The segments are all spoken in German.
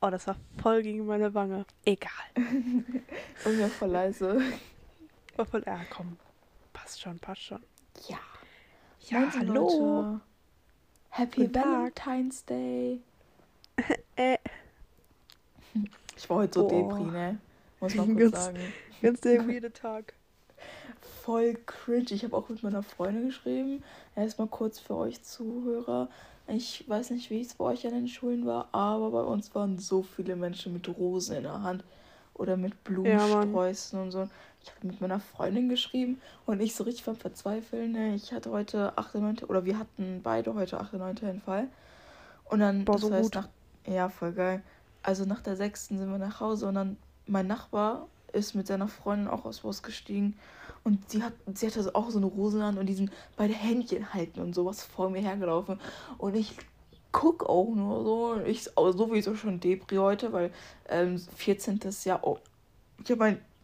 Oh, das war voll gegen meine Wange. Egal. Und mir voll leise. War voll, ja, komm. Passt schon, passt schon. Ja. Ja, Moin, hallo. Leute. Happy Guten Tag. Valentine's Day. Äh, Ich war heute so Boah. Depri, ne? Muss man kurz Ganz- sagen. ganz der weirde Tag. Voll cringe. Ich habe auch mit meiner Freundin geschrieben. Erstmal kurz für euch Zuhörer. Ich weiß nicht, wie es bei euch an den Schulen war, aber bei uns waren so viele Menschen mit Rosen in der Hand oder mit Ja. Blumensträußen und so. Ich habe mit meiner Freundin geschrieben und ich so richtig beim Verzweifeln. Ne? Ich hatte heute 8. 9. oder wir hatten beide heute 8. 9. den Fall. Und dann, Boah, das so heißt, gut. nach, ja, voll geil. Also nach der 6. sind wir nach Hause und dann mein Nachbar ist mit seiner Freundin auch aus Bus gestiegen und sie hat sie hatte so auch so eine Rose an und die sind beide Händchen halten und sowas vor mir hergelaufen und ich guck auch nur so ich auch sowieso schon Depri heute, weil ähm, 14. Jahr oh ich habe mein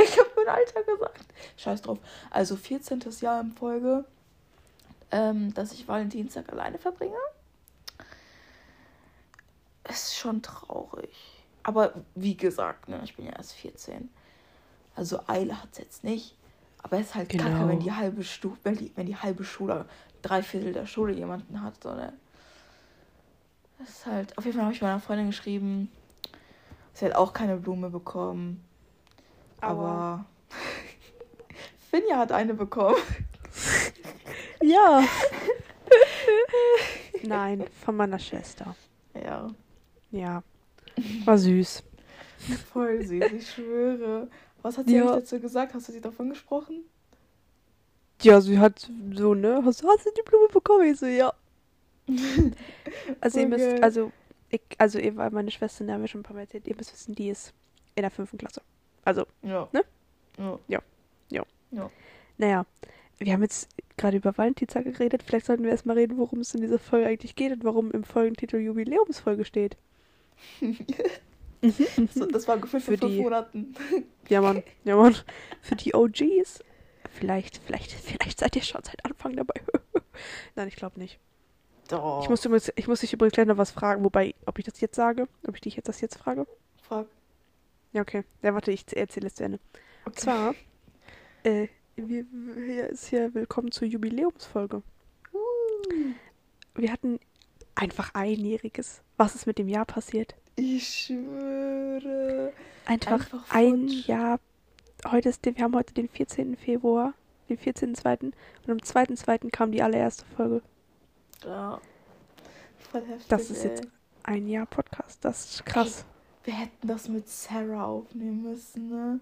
ich habe mein Alter gesagt. Scheiß drauf. Also 14. Jahr in Folge, ähm, dass ich Valentinstag alleine verbringe. Ist schon traurig. Aber wie gesagt, ne, ich bin ja erst 14. Also Eile hat es jetzt nicht. Aber es ist halt Genau. kacke, wenn die halbe Stu wenn die, wenn die halbe Schule, drei Viertel der Schule jemanden hat. So, ne? Das ist halt. Auf jeden Fall habe ich meiner Freundin geschrieben. Sie hat auch keine Blume bekommen. Aber Finja hat eine bekommen. Ja. Nein, von meiner Schwester. Ja, Ja. War süß. voll süß, ich schwöre. Was hat sie Ja. dazu gesagt? Hast du sie davon gesprochen? Ja, sie hat so, ne? Hast, hast du die Blume bekommen? Ich so, ja. Also ihr Voll müsst, also, ich, also ihr, meine Schwester, die haben wir schon ein paar Mal erzählt, ihr müsst wissen, die ist in der fünften Klasse. Also, Ja. Ne? Ja. naja, wir haben jetzt gerade über Valentinstag geredet. Vielleicht sollten wir erstmal reden, worum es in dieser Folge eigentlich geht und warum im Folgentitel Jubiläumsfolge steht. So, das war gefühlt Für fünf die- Monaten. Ja, Mann. Ja, Mann. Für die OGs. Vielleicht, vielleicht, vielleicht seid ihr schon seit Anfang dabei. Nein, ich glaube nicht. Doch. Ich muss, übrigens, ich muss dich übrigens gleich noch was fragen, wobei, ob ich das jetzt sage, ob ich dich jetzt das jetzt frage. Frag. Ja, okay. Ja, warte, ich erzähle es zu Ende. Und Okay. zwar, äh, wir, hier ist hier willkommen zur Jubiläumsfolge. Wir hatten einfach einjähriges. Was ist mit dem Jahr passiert? Ich schwöre. Einfach, Einfach ein futsch. Jahr. Heute ist, wir haben heute den 14. Februar, den 14.2. Und am 2.2. kam die allererste Folge. Ja. Voll heftig. Das ist ey. jetzt ein Jahr Podcast. Das ist krass. Wir hätten das mit Sarah aufnehmen müssen, ne?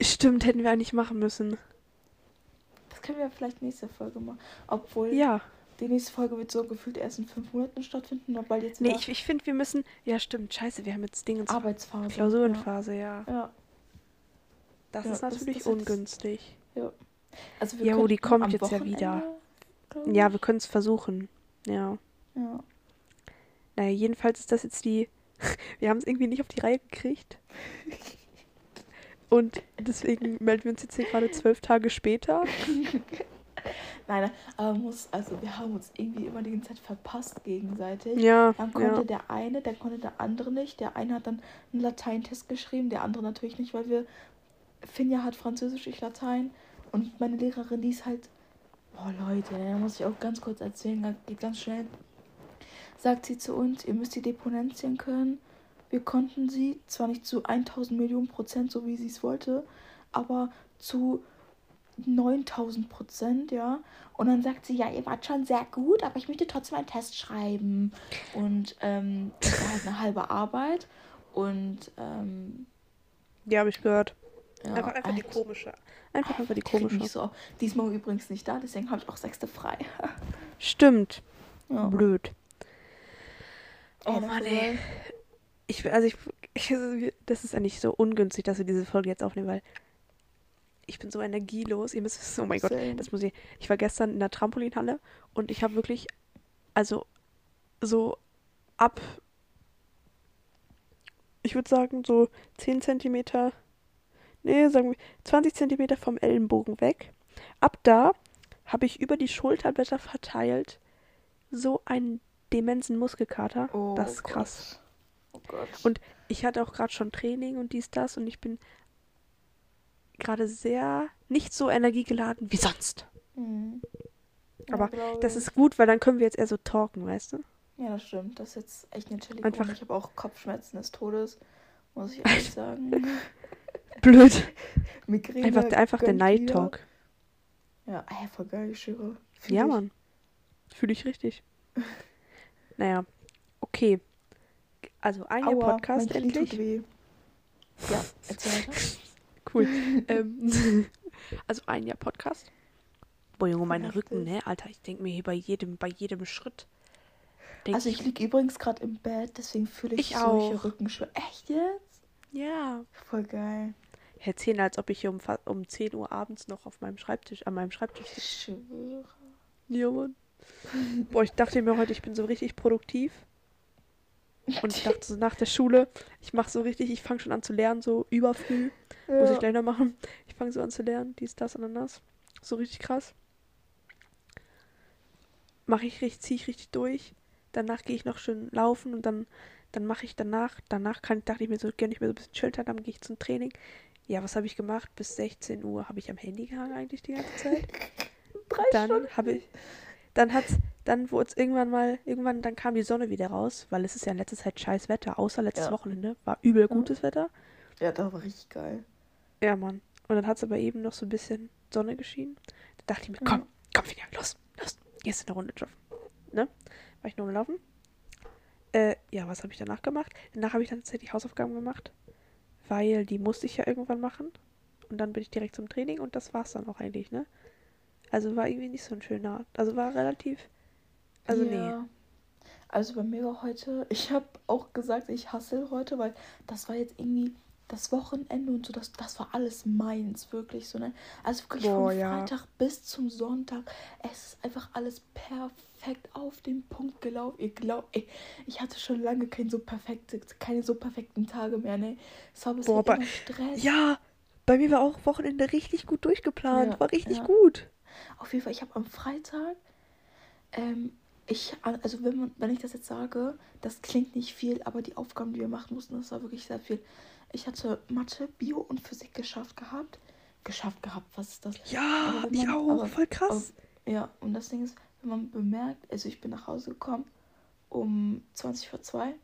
Stimmt, hätten wir eigentlich machen müssen. Das können wir vielleicht nächste Folge machen. Obwohl, Ja. Die nächste Folge wird so gefühlt erst in fünf Monaten stattfinden, weil jetzt Nee, ich, ich finde, wir müssen. Ja, stimmt. Scheiße, wir haben jetzt Dinge. Arbeitsphase. Klausurenphase, ja. Ja. ja. Das Ja, ist das- natürlich das ist- ungünstig. Also Ja, oh, die kommt jetzt ja wieder. Wochenende, Ja, wir können es versuchen. Ja. ja. Naja, jedenfalls ist das jetzt die. Wir haben es irgendwie nicht auf die Reihe gekriegt. Und deswegen melden wir uns jetzt hier gerade zwölf Tage später. Nein, aber muss, also wir haben uns irgendwie immer die ganze Zeit verpasst gegenseitig. Ja, Dann konnte ja. der eine, dann konnte der andere nicht. Der eine hat dann einen Lateintest geschrieben, der andere natürlich nicht, weil wir. Finja hat Französisch, ich Latein. Und meine Lehrerin, die ist halt. Boah, Leute, da muss ich auch ganz kurz erzählen, geht ganz schnell. Sagt sie zu uns, ihr müsst die Deponentien können. Wir konnten sie zwar nicht zu 1000 Millionen Prozent, so wie sie es wollte, aber zu 9000 Prozent, ja. Und dann sagt sie, ja, ihr wart schon sehr gut, aber ich möchte trotzdem einen Test schreiben. Und ähm, das war halt eine halbe Arbeit. Und ähm, Ja, habe ich gehört. ja, einfach einfach die halt- komische. Einfach einfach die komische. mich so. Diesmal übrigens nicht da, deswegen habe ich auch sechste frei. Stimmt. ja. Blöd. Oh Ey, Mann, ey. Ich, also ich, ich, das ist eigentlich so ungünstig, dass wir diese Folge jetzt aufnehmen, weil ich bin so energielos. Ihr müsst wissen, oh mein Gott, das muss ich. Ich war gestern in der Trampolinhalle und ich habe wirklich, also so ab, ich würde sagen, so 10 Zentimeter, nee, sagen wir 20 Zentimeter vom Ellenbogen weg. Ab da habe ich über die Schulterblätter verteilt so einen demensen Muskelkater. Oh das ist Gott. krass. Gott. Und ich hatte auch gerade schon Training und dies, das und ich bin gerade sehr nicht so energiegeladen wie sonst. Hm. Ja, Aber glaub Das ich. ist gut, weil dann können wir jetzt eher so talken, weißt du? Ja, das stimmt. Das ist jetzt echt eine chillige Einfach-. Ich habe auch Kopfschmerzen des Todes, muss ich ehrlich sagen. Blöd. Migräne. Einfach, einfach der Night. Talk. Ja, ey, voll geil, ich schwöre. Fühl Ja, ich. Mann. Fühle ich richtig. Naja, okay. Also ein Aua, Podcast mein Knie tut endlich. weh. Ja, erzähl weiter. Cool. ähm, also ein Jahr Podcast. Boah, Junge, meine. Rücken, ne? Alter, ich denke mir hier bei jedem, bei jedem Schritt. Also ich liege übrigens gerade im Bett, deswegen fühle ich, Ich solche. Rückenschmerzen. Echt jetzt? ja. Voll geil. Erzählen, als ob ich hier um, um 10 Uhr abends noch auf meinem Schreibtisch, an meinem Schreibtisch Ich sitze. schwöre. Ja, Mann. Boah, ich dachte mir heute, ich bin so richtig produktiv. Und ich dachte so nach der Schule, ich mache so richtig, ich fange schon an zu lernen, so überfrüh. Muss ich Ja. gleich noch machen. Ich fange so an zu lernen, dies, das, Ananas. So richtig krass. Mache ich richtig, ziehe ich richtig durch. Danach gehe ich noch schön laufen und dann, dann mache ich danach, danach kann, dachte ich mir so, gerne ich mir so ein bisschen chillen, dann gehe ich zum Training. Ja, was habe ich gemacht? Bis 16 Uhr habe ich am Handy gehangen eigentlich die ganze Zeit. Drei Dann habe ich, dann hat's, dann wurde es irgendwann mal, irgendwann, dann kam die Sonne wieder raus, weil es ist ja in letzter Zeit scheiß Wetter, außer letztes Ja. Wochenende war übel gutes Wetter. Ja, das war richtig geil. Ja, Mann. Und dann hat es aber eben noch so ein bisschen Sonne geschienen. Da dachte ich mir, komm, Ja. komm, Finja, los, los, gehst du eine Runde joggen. Ne? War ich nur am Laufen. Äh, ja, was habe ich danach gemacht? Danach habe ich dann tatsächlich Hausaufgaben gemacht, weil die musste ich ja irgendwann machen. Und dann bin ich direkt zum Training und das war's dann auch eigentlich, ne? Also war irgendwie nicht so ein schöner, also war relativ, also nee. ja. Also bei mir war heute, ich habe auch gesagt, ich hasse heute, weil das war jetzt irgendwie das Wochenende und so, das, das war alles meins, wirklich so, ne? Also wirklich Boah, von ja. Freitag bis zum Sonntag, es ist einfach alles perfekt auf den Punkt gelaufen. Ihr glaubt, ey, ich hatte schon lange kein so perfekte, keine so perfekten Tage mehr, ne? Es war bisher Boah, Stress. Ja, bei mir war auch Wochenende richtig gut durchgeplant, Ja, war richtig ja. gut. Auf jeden Fall, ich habe am Freitag, ähm, ich, also wenn man, wenn ich das jetzt sage, das klingt nicht viel, aber die Aufgaben, die wir machen mussten, das war wirklich sehr viel. Ich hatte Mathe, Bio und Physik geschafft gehabt. Geschafft gehabt, was ist das? Ja, Aber wenn ich man- auch, aber- voll krass. Ja, und das Ding ist, wenn man bemerkt, also ich bin nach Hause gekommen um 20 vor 2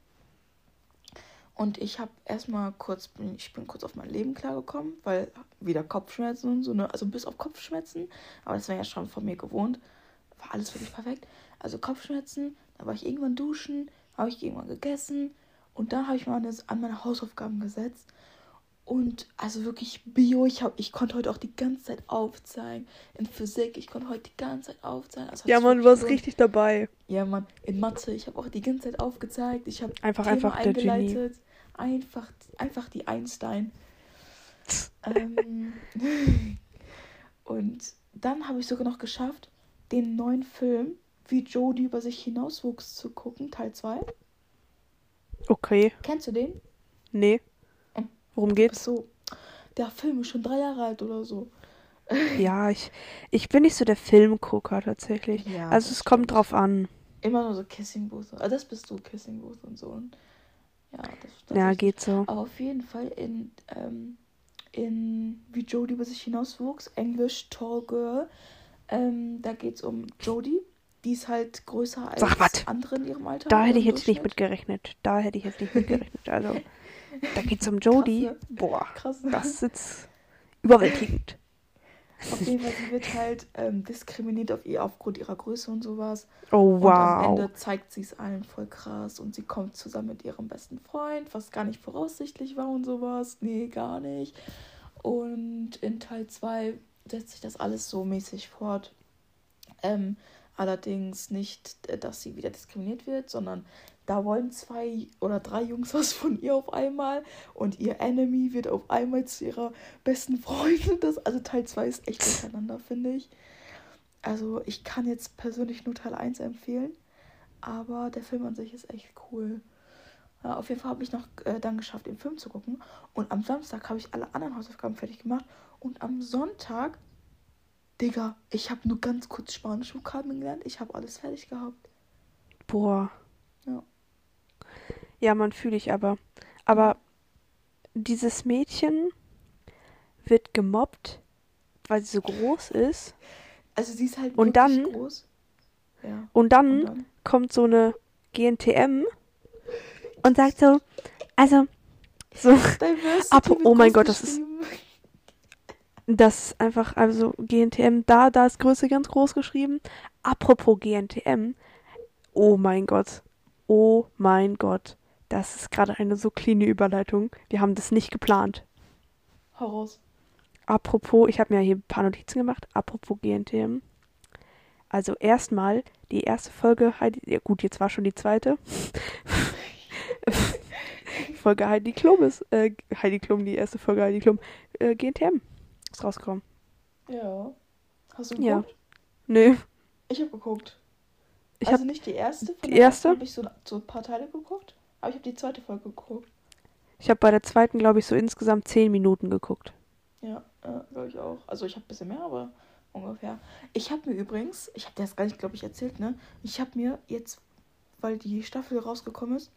und ich habe erstmal kurz, ich bin kurz auf mein Leben klargekommen, weil wieder Kopfschmerzen und so, ne? Also bis auf Kopfschmerzen, aber das war ja schon von mir gewohnt. War alles wirklich perfekt. Also Kopfschmerzen, da war ich irgendwann duschen, habe ich irgendwann gegessen und dann habe ich mal an das- an meine Hausaufgaben gesetzt. Und also wirklich Bio, ich, hab, ich konnte heute auch die ganze Zeit aufzeigen. In Physik, ich konnte heute die ganze Zeit aufzeigen. Also Ja, Mann, du warst richtig dabei. Ja, Mann, in Mathe, ich habe auch die ganze Zeit aufgezeigt. Ich habe Einfach, Thema einfach der Genie. eingeleitet. Einfach, einfach die Einstein. ähm, und dann habe ich sogar noch geschafft, den neuen Film, wie Jodie über sich hinauswuchs, zu gucken, Teil 2. Okay, Kennst du den? nee. Hm. Worum geht's? So, der Film ist schon drei Jahre alt oder so. Ja, ich, ich bin nicht so der Filmgucker tatsächlich. Ja, also es kommt drauf an. Immer nur so Kissing Booth. Ah, das bist du, Kissing Booth und so. Und ja, das, das Ja, ist- geht so. Aber auf jeden Fall in, ähm, in wie Jodie über sich hinauswuchs, Englisch Tall Girl. Ähm, da geht es um Jodie. Die ist halt größer als Sag wat. andere in ihrem Alter. Da hätte ich jetzt nicht mit gerechnet. Da hätte ich jetzt nicht mit gerechnet. Also, da geht's um Jodie. Krass, Boah, Krass. das ist jetzt überwältigend. Auf jeden Fall, sie wird halt ähm, diskriminiert auf ihr, aufgrund ihrer Größe und sowas. Oh, Und am wow. Ende zeigt sie es allen voll krass. Und sie kommt zusammen mit ihrem besten Freund, was gar nicht voraussichtlich war und sowas. Nee, gar nicht. Und in Teil 2 setzt sich das alles so mäßig fort. Ähm, allerdings nicht, äh, dass sie wieder diskriminiert wird, sondern da wollen zwei oder drei Jungs was von ihr auf einmal und ihr Enemy wird auf einmal zu ihrer besten Freundin. Das, also Teil 2 ist echt durcheinander, finde ich. Also ich kann jetzt persönlich nur Teil 1 empfehlen, aber der Film an sich ist echt cool. Ja, auf jeden Fall habe ich noch äh, dann geschafft, den Film zu gucken. Und am Samstag habe ich alle anderen Hausaufgaben fertig gemacht. Und am Sonntag, Digga, ich habe nur ganz kurz Spanisch Vokabeln gelernt. Ich habe alles fertig gehabt. Boah. Ja. Ja, man fühle ich aber. Aber dieses Mädchen wird gemobbt, weil sie so groß ist. Also sie ist halt Und dann- groß. Ja. Und dann, Und dann? kommt so eine GNTM und sagt so, also, so, Diversity Ab- oh mein Gott, das ist-. Das ist einfach, also GNTM, da, da ist Größe ganz groß geschrieben. Apropos GNTM, oh mein Gott, oh mein Gott, das ist gerade eine so cleane Überleitung. Wir haben das nicht geplant. Raus. Apropos, ich habe mir hier ein paar Notizen gemacht. Apropos GNTM. Also erstmal die erste Folge Heidi, ja gut, jetzt war schon die zweite. Folge Heidi Klum ist, äh, Heidi Klum, die erste Folge Heidi Klum, äh, GNTM ist rausgekommen. Ja. Hast du Ja. geguckt? Nö, Ich habe geguckt. ich also habe nicht die erste. Die erste? habe ich so, so ein paar Teile geguckt. Aber ich habe die zweite Folge geguckt. ich hab bei der zweiten, glaube ich, so insgesamt zehn Minuten geguckt. Ja, äh, glaube ich auch. Also ich habe ein bisschen mehr, aber ungefähr. Ich habe mir übrigens, ich habe dir das gar nicht, glaube ich, erzählt, ne? Ich habe mir jetzt, weil die Staffel rausgekommen ist,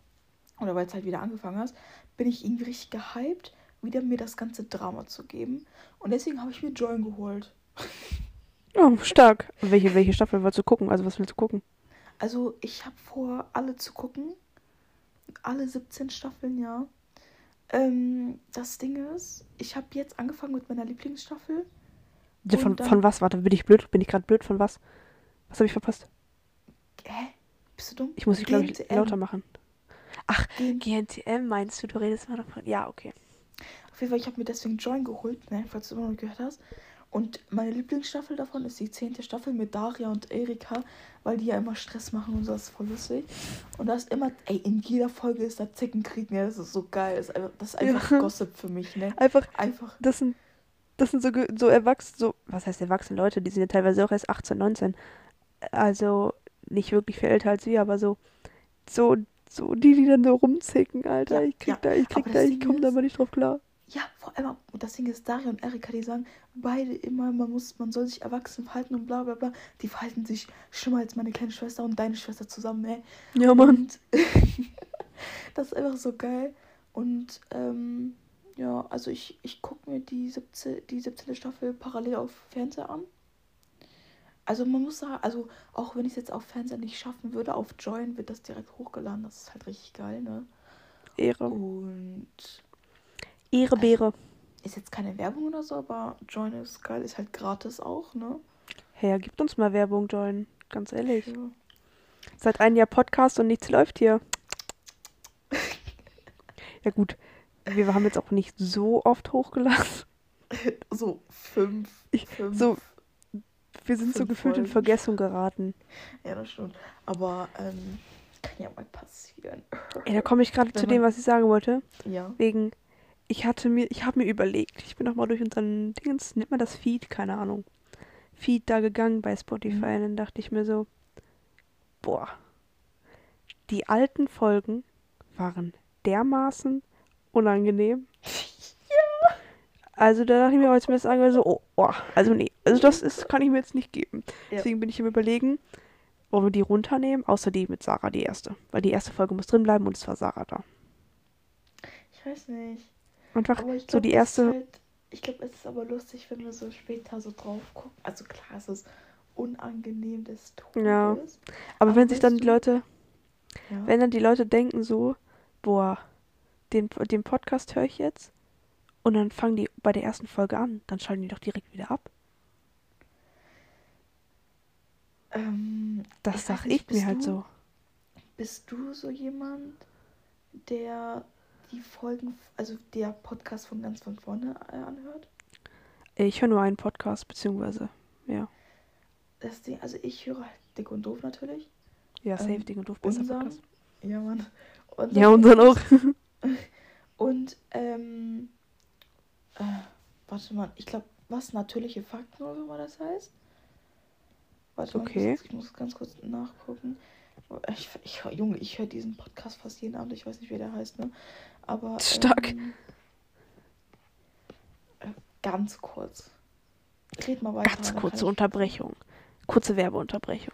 oder weil es halt wieder angefangen hat, bin ich irgendwie richtig gehypt, wieder mir das ganze Drama zu geben. Und deswegen habe ich mir Join geholt. Oh, stark. Welche, welche Staffel wolltest du gucken? Also was willst du gucken? Also ich habe vor, alle zu gucken. Alle 17 Staffeln, ja. Ähm, das Ding ist, ich habe jetzt angefangen mit meiner Lieblingsstaffel. Von, dann- von was? Warte, bin ich blöd? Bin ich gerade blöd? Von was? Was habe ich verpasst? Hä? Bist du dumm? Ich muss dich, glaube ich, lauter machen. Gen- GNTM meinst du? Du redest mal davon. Ja, okay. Auf jeden Fall, ich habe mir deswegen Join geholt, ne, falls du immer noch nicht gehört hast. Und meine Lieblingsstaffel davon ist die zehnte Staffel mit Daria und Erika, weil die ja immer Stress machen und so, das ist voll lustig. Und da ist immer, ey, in jeder Folge ist da Zickenkrieg, ne, das ist so geil. Das ist einfach, das ist einfach Ja. Gossip für mich, ne. Einfach, Einfach, das sind, das sind so, so erwachsene, so, was heißt erwachsene Leute? Die sind ja teilweise auch erst 18, 19. Also nicht wirklich viel älter als wir, aber so, so, so, die, die dann so rumzicken, Alter. Ja, ich krieg ja, da, ich krieg aber da, ich komm da ist- mal nicht drauf klar. Ja, vor allem, und das Ding ist, Daria und Erika, die sagen beide immer, man muss, man soll sich erwachsen verhalten und bla bla bla. Die verhalten sich schlimmer als meine kleine Schwester und deine Schwester zusammen, ne. Ja, Mann. Und das ist einfach so geil. Und ähm, ja, also ich, ich gucke mir die 17, die 17. Staffel parallel auf Fernseher an. Also man muss sagen, also auch wenn ich es jetzt auf Fernseher nicht schaffen würde, auf Join wird das direkt hochgeladen. Das ist halt richtig geil, ne? Ehre. Und Ehre, Beere. ist jetzt keine Werbung oder so, aber Join ist geil, ist halt gratis auch, ne? Hey, ja, gibt uns mal Werbung, Join. Ganz ehrlich. Ja. Seit einem Jahr Podcast und nichts läuft hier. Ja gut, wir haben jetzt auch nicht so oft hochgeladen. So fünf, fünf. so Wir sind so Fünf gefühlt in Folgen. Vergessung geraten. Ja, das stimmt. Aber ähm, kann ja mal passieren. Ey, da komme ich gerade zu dem, was ich sagen wollte. Ja. Wegen, ich hatte mir, ich habe mir überlegt, ich bin noch mal durch unseren Dingens, nennt man das Feed, keine Ahnung. Feed da gegangen bei Spotify Mhm. und dann dachte ich mir so, boah, die alten Folgen waren dermaßen unangenehm. Also da dachte ich mir, als mir das angehört, so, oh, oh, also nee, also das ist, kann ich mir jetzt nicht geben. Ja. Deswegen bin ich im Überlegen, wollen wir die runternehmen, außer die mit Sarah, die erste. Weil die erste Folge muss drin bleiben und es war Sarah da. Ich weiß nicht. Einfach ich so glaub, die erste, Halt, ich glaube, es ist aber lustig, wenn wir so später so drauf gucken. Also klar, es ist unangenehm des Todes. Ja. aber, aber wenn sich dann die Leute, Ja. wenn dann die Leute denken so, boah, den, den Podcast höre ich jetzt und dann fangen die bei der ersten Folge an, dann schalten die doch direkt wieder ab. ähm, Das Ich sag nicht, ich mir halt du- so. bist du so jemand, der die Folgen, also der Podcast von ganz von vorne äh, anhört? Ich höre nur einen Podcast, beziehungsweise, ja. Das Ding, also ich höre halt Dick und Doof natürlich. Ja, safe, Ähm, Ding und Doof, besser Unseren. Podcast. Ja, Mann. Unseren Ja, unseren auch. Und, ähm, äh, warte mal, ich glaube, was natürliche Fakten oder so, das heißt? Warte mal, Okay. ich, muss, ich muss ganz kurz nachgucken. Ich, ich, Junge, ich höre diesen Podcast fast jeden Abend, ich weiß nicht, wie der heißt, ne? Aber. Stark. Ähm, äh, ganz kurz. Red mal weiter. Ganz kurze Unterbrechung. Kurze Werbeunterbrechung.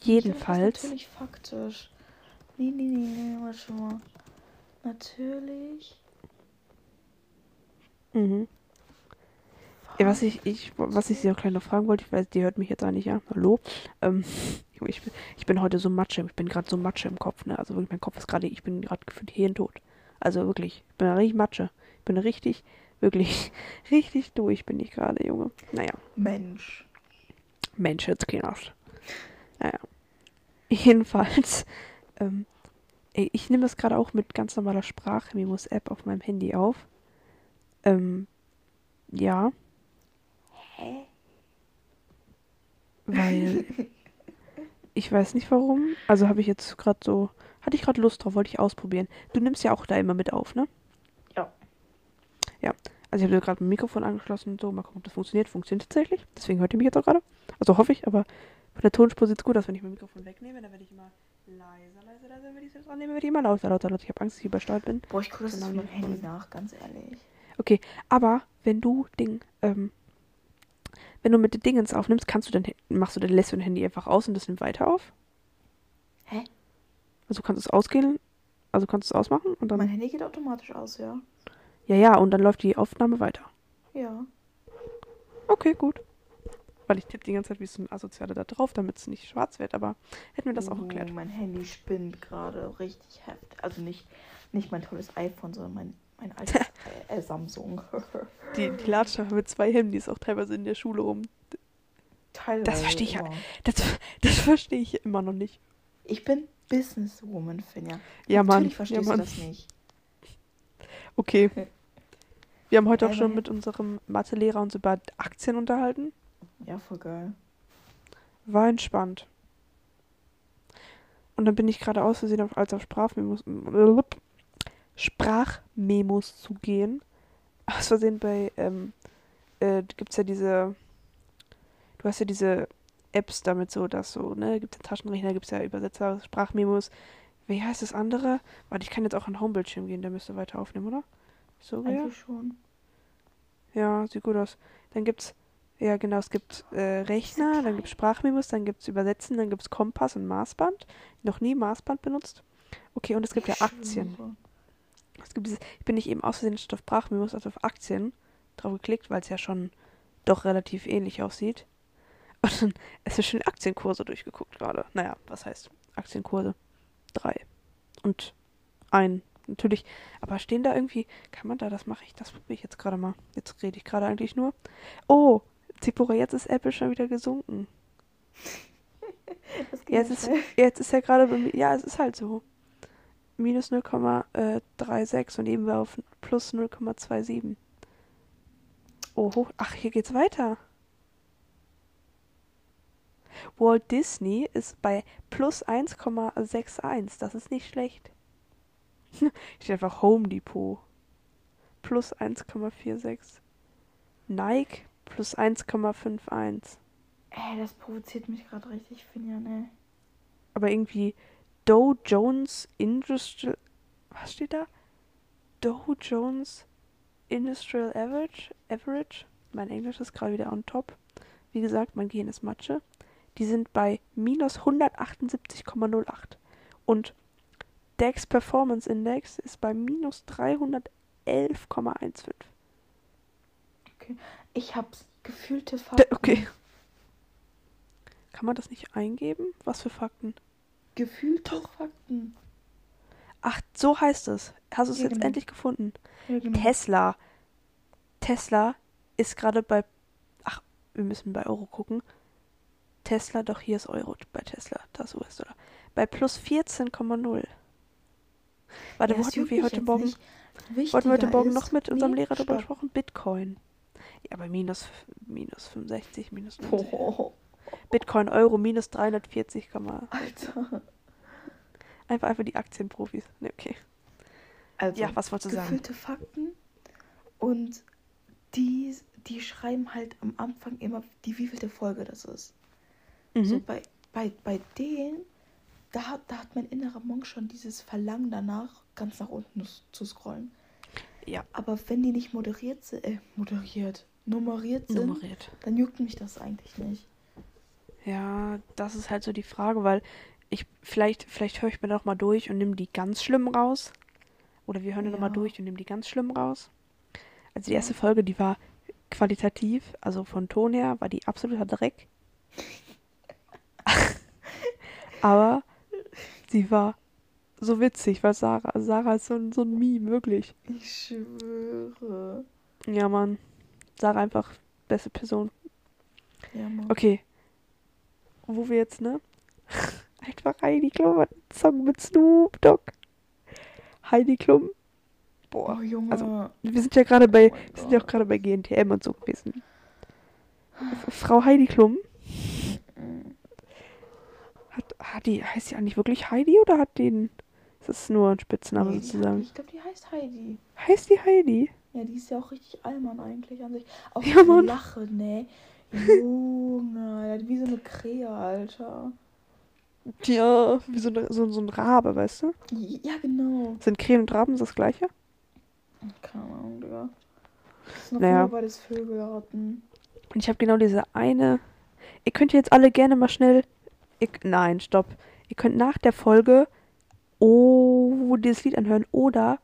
Jedenfalls, Natürlich faktisch. Nee, nee, nee, nee, warte mal. Natürlich. Mhm. Ja, was ich, ich, was ich sie auch gleich noch fragen wollte, ich weiß, die hört mich jetzt eigentlich, ja. Hallo. Ähm, ich, bin, ich bin heute so Matsche, ich bin gerade so Matsche im Kopf, ne? Also wirklich, mein Kopf ist gerade, ich bin gerade gefühlt hirntot. Also wirklich, ich bin richtig Matsche. Ich bin richtig, wirklich, richtig durch bin ich gerade, Junge. Naja. Mensch. Mensch, jetzt Arsch. Naja. Jedenfalls, ähm, ich nehme das gerade auch mit ganz normaler Sprachmemos-App auf meinem Handy auf. Ähm, ja. Hä? Weil ich weiß nicht warum. Also habe ich jetzt gerade so, hatte ich gerade Lust drauf, wollte ich ausprobieren. Du nimmst ja auch da immer mit auf, ne? Ja. Ja. Also ich habe gerade mein Mikrofon angeschlossen und so. Mal gucken, ob das funktioniert. Funktioniert tatsächlich. Deswegen hört ihr mich jetzt auch gerade. Also hoffe ich, aber von der Tonspur sieht es gut aus, wenn ich mein Mikrofon wegnehme. Dann werde ich immer leiser, leiser, leiser. Wenn ich es jetzt annehme, werde ich immer lauter, lauter, lauter. Ich habe Angst, dass ich übersteuert bin. Boah, ich gucke das meinem nicht. Handy nach, ganz ehrlich. Okay, aber wenn du Ding, ähm, wenn du mit den Dingens aufnimmst, kannst du dann, machst du dann, lässt du dein Handy einfach aus und das nimmt weiter auf? Hä? Also kannst du es ausgehen, also kannst du es ausmachen und Mein dann, Handy geht automatisch aus, ja. ja, ja, und dann läuft die Aufnahme weiter. Ja. Okay, gut. Weil ich tippe die ganze Zeit wie so ein Asozialer da drauf, damit es nicht schwarz wird, aber hätten wir das auch Oh, erklärt. Mein Handy spinnt gerade richtig heftig. Also nicht, nicht mein tolles iPhone, sondern mein, mein altes äh, äh, Samsung. Die, die einfach mit zwei Handys auch teilweise in der Schule rum. Teilweise verstehe ich ja. Das, das verstehe ich immer noch nicht. Ich bin Businesswoman, Finja. Ja, Mann. Natürlich verstehst ja, Mann. du das nicht. Okay. Wir haben heute auch schon Immerhin. mit unserem Mathelehrer uns über Aktien unterhalten. Ja, voll geil. War entspannt. Und dann bin ich gerade aus Versehen auf, als auf Sprachmemos, Sprachmemos zu gehen. Aus Versehen bei, ähm, äh, gibt's ja diese, du hast ja diese Apps damit so, dass so, ne, gibt's ja Taschenrechner, gibt's ja Übersetzer, Sprachmemos. Wie heißt das andere? Warte, ich kann jetzt auch an den Homebildschirm gehen, der müsste weiter aufnehmen, oder? So, ja. Eigentlich schon. Ja, sieht gut aus. Dann gibt's, ja genau, es gibt äh, Rechner, dann gibt's Sprachmemos, dann gibt's Übersetzen, dann gibt's Kompass und Maßband. Noch nie Maßband benutzt. Okay, und es gibt ja Ich Aktien. schwöre. Es gibt dieses, ich bin nicht eben aus Versehen auf Sprachmemos, also auf Aktien drauf geklickt, weil es ja schon doch relativ ähnlich aussieht. Und dann ist ja schon Aktienkurse durchgeguckt gerade. Naja, was heißt Aktienkurse? Drei. Und ein. Natürlich, aber stehen da irgendwie, kann man da, das mache ich, das probiere ich jetzt gerade mal. Jetzt rede ich gerade eigentlich nur. Oh, Zipora, jetzt ist Apple schon wieder gesunken. Das Jetzt ja ist, jetzt ist er gerade bei mir, ja, es ist halt so. Minus 0,36 und eben war auf plus 0,27. Oh, hoch, ach, hier geht's weiter. Walt Disney ist bei plus 1,61. Das ist nicht schlecht. Steht einfach Home Depot. Plus 1,46. Nike plus 1,51. Ey, das provoziert mich gerade richtig, Finja, ne? aber irgendwie Dow Jones Industrial. Was steht da? Dow Jones Industrial Average. Average. Mein Englisch ist gerade wieder on top. Wie gesagt, mein Gehirn ist Matsche. Die sind bei minus 178,08. Und DAX Performance Index ist bei minus 311,15. Ich hab's gefühlte Fakten. Okay. Kann man das nicht eingeben? Was für Fakten? Gefühlte Fakten. Ach, so heißt es. Hast du es Ja, jetzt genau. endlich gefunden? Ja, genau. Tesla. Tesla ist gerade bei. Ach, wir müssen bei Euro gucken. Tesla, doch hier ist Euro bei Tesla. Da ist US-Dollar. Bei plus 14,0. Warte, Ja, wo das hatten juckt wir heute Morgen? Wollten wir heute Morgen noch mit unserem Lehrer darüber gesprochen? Bitcoin. Ja, bei minus, minus 65, minus 90. Oh, Bitcoin, Euro, minus 340, Alter. einfach, einfach die Aktienprofis. Ne, okay. Also, Ja, was wolltest du sagen? Fakten und die, die schreiben halt am Anfang immer, die wievielte Folge das ist. So Mhm. bei, bei, bei denen, da, hat- da hat mein innerer Monk schon dieses Verlangen danach, ganz nach unten zu scrollen. Ja. Aber wenn die nicht moderiert sind, äh, moderiert, nummeriert sind, Nummeriert. dann juckt mich das eigentlich nicht. Ja, das ist halt so die Frage, weil ich, vielleicht, vielleicht höre ich mir noch mal durch und nehme die ganz schlimm raus. Oder wir hören ja. noch mal Ja. durch und nehmen die ganz schlimm raus. Also die erste Folge, die war qualitativ, also von Ton her, war die absoluter Dreck. Aber sie war so witzig, weil Sarah, Sarah ist so ein, so ein Meme, wirklich. Ich schwöre. Ja, Mann. Sarah einfach beste Person. Ja, Mann. Okay. Wo wir jetzt, ne? Einfach Heidi Klum hat einen Song mit Snoop Dogg. Heidi Klum. Boah. Oh, Junge. also, Wir sind ja gerade bei, Oh wir sind ja auch gerade bei GNTM und so gewesen. Frau Heidi Klum. Hat, hat die, heißt die eigentlich wirklich Heidi oder hat den, ist das nur ein Spitzname Nee, sozusagen? Ich glaube, die heißt Heidi. Heißt die Heidi? Ja, die ist ja auch richtig Allmann eigentlich an sich. Auch Ja, die Mann. Lache, ne? Junge, die hat wie so eine Krähe, Alter. Ja, wie so, eine, so, so ein Rabe, weißt du? Ja, genau. Sind Krähen und Raben das gleiche? Keine Ahnung, Digga. Das ist noch Naja. beides Vögelarten. Und ich habe genau diese eine. Ihr könnt jetzt alle gerne mal schnell. Ihr, nein, stopp. Ihr könnt nach der Folge oh, dieses Lied anhören. Oder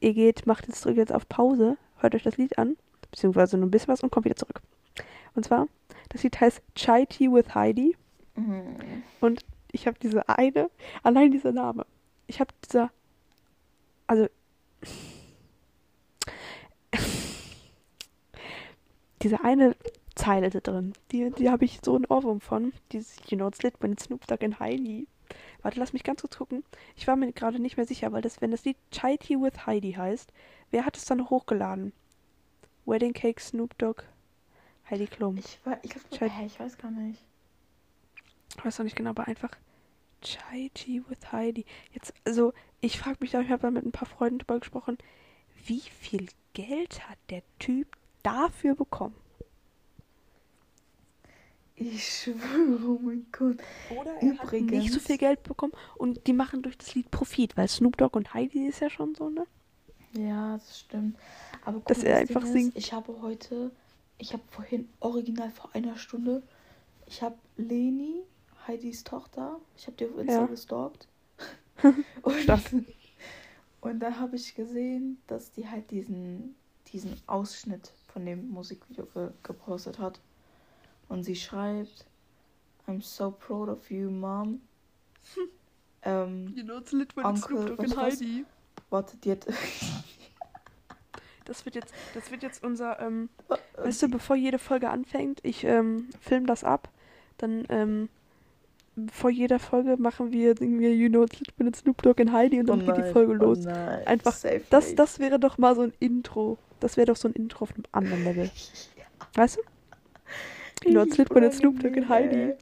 ihr geht, macht jetzt, drückt jetzt auf Pause, hört euch das Lied an, beziehungsweise nur ein bisschen was und kommt wieder zurück. Und zwar, das Lied heißt Chai Tea with Heidi. Mhm. Ich habe diese eine, allein dieser Name. Ich habe dieser, also, diese eine Zeile da drin, die, die habe ich so einen Ohrwurm von. Dieses, you know, it's lit when it's Snoop Dogg and Heidi. Warte, lass mich ganz kurz gucken. Ich war mir gerade nicht mehr sicher, weil das, wenn das Lied Chai Tea with Heidi heißt, wer hat es dann hochgeladen? Wedding Cake Snoop Dogg, Heidi Klum. Ich, ich, glaub, Chai- hä, ich weiß gar nicht. Ich weiß noch nicht genau, aber einfach Chai Tea with Heidi. Jetzt, also, ich frage mich da, ich habe da mit ein paar Freunden drüber gesprochen, wie viel Geld hat der Typ dafür bekommen? Ich schwöre, oh mein Gott. Oder er hat nicht so viel Geld bekommen und die machen durch das Lied Profit, weil Snoop Dogg und Heidi ist ja schon so, ne? Ja, das stimmt. Aber guck, Dass er das Ding einfach ist, singt. Ich habe heute, ich habe vorhin original vor einer Stunde, ich habe Leni, Heidis Tochter, ich habe die auf Insta Ja. gestalkt. Und, und dann habe ich gesehen, dass die halt diesen, diesen Ausschnitt von dem Musikvideo ge gepostet hat. Und sie schreibt, I'm so proud of you, Mom. ähm, You know it's lit when Onkel, was- was? warte, die hat... Das wird jetzt, das wird jetzt unser, ähm, Weißt du, bevor jede Folge anfängt, ich ähm, film das ab, dann ähm, vor jeder Folge machen wir, singen wir You Know It's It's Snoop Dogg and Heidi und dann geht die Folge los. Oh nein, Einfach, safe Das, nicht. das wäre doch mal so ein Intro. Das wäre doch so ein Intro auf einem anderen Level. Weißt du? You Know It's It's Snoop Dogg and Heidi.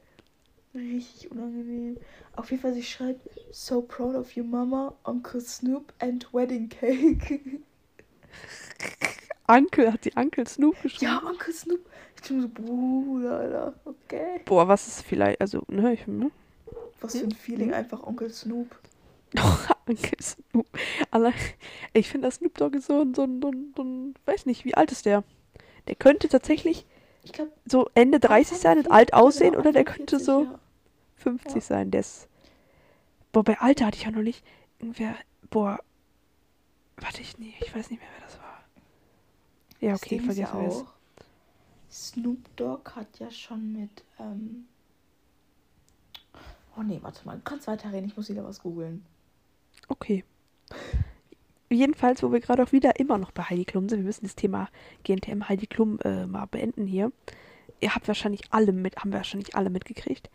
Richtig unangenehm. Auf jeden Fall, sie schreibt, so proud of you, Mama, Uncle Snoop and Wedding Cake. Uncle, hat sie Uncle Snoop geschrieben? ja, Uncle Snoop. Ich bin so, Bruder, Alter. Okay. Boah, was ist vielleicht, also, ne, ich, ne? Was für ein Feeling, einfach Onkel Snoop. Uncle Snoop. Allein, ich finde, das Snoop Dogg ist so ein, so ein, so ein, so ein, weiß nicht, wie alt ist der? Der könnte tatsächlich Ich glaube, so Ende 30 sein und alt aussehen oder der könnte so Ja. 50 Ja. sein. Der ist. Boah, bei Alter hatte ich auch noch nicht. Irgendwer. Boah. Warte ich nie. Ich weiß nicht mehr, wer das war. Ja, okay, Ding ist ja auch, Snoop Dogg hat ja schon mit, ähm Oh nee, warte mal, du kannst weiterreden, ich muss wieder was googeln. Okay. Jedenfalls, wo wir gerade auch wieder immer noch bei Heidi Klum sind, wir müssen das Thema GNTM Heidi Klum äh, mal beenden hier. Ihr habt wahrscheinlich alle mit, haben wir wahrscheinlich alle mitgekriegt.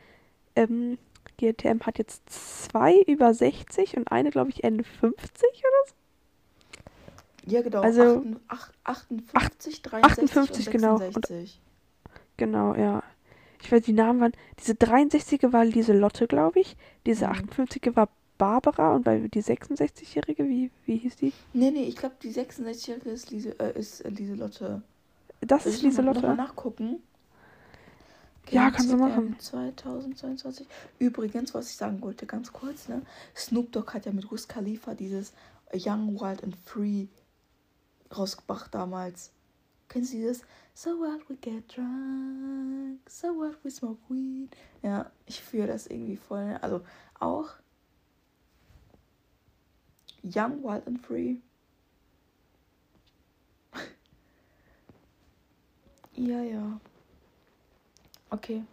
Ähm, GNTM hat jetzt zwei über 60 und eine, glaube ich, Ende 50 oder so. Ja, genau. Also- 58, 63 58, und genau. 66. Genau, ja. Ich weiß, die Namen waren. Diese 63er war Lieselotte, glaube ich. Diese Mhm. 58er war Barbara und bei die 66-Jährige, wie, wie hieß die? Nee, nee, ich glaube, die 66-Jährige ist, Lise, äh, ist äh, Lieselotte. Das Soll ist ich noch mal- Lieselotte. nachgucken? Ja, kannst du machen. 2022. Übrigens, was ich sagen wollte, ganz kurz, ne? Snoop Dogg hat ja mit Wiz Khalifa dieses Young, Wild and Free rausgebracht damals. Kennen Sie das? So what we get drunk, so what we smoke weed. Ja, ich fühle das irgendwie voll. ne? Also auch Young, Wild and Free. ja, ja. Okay.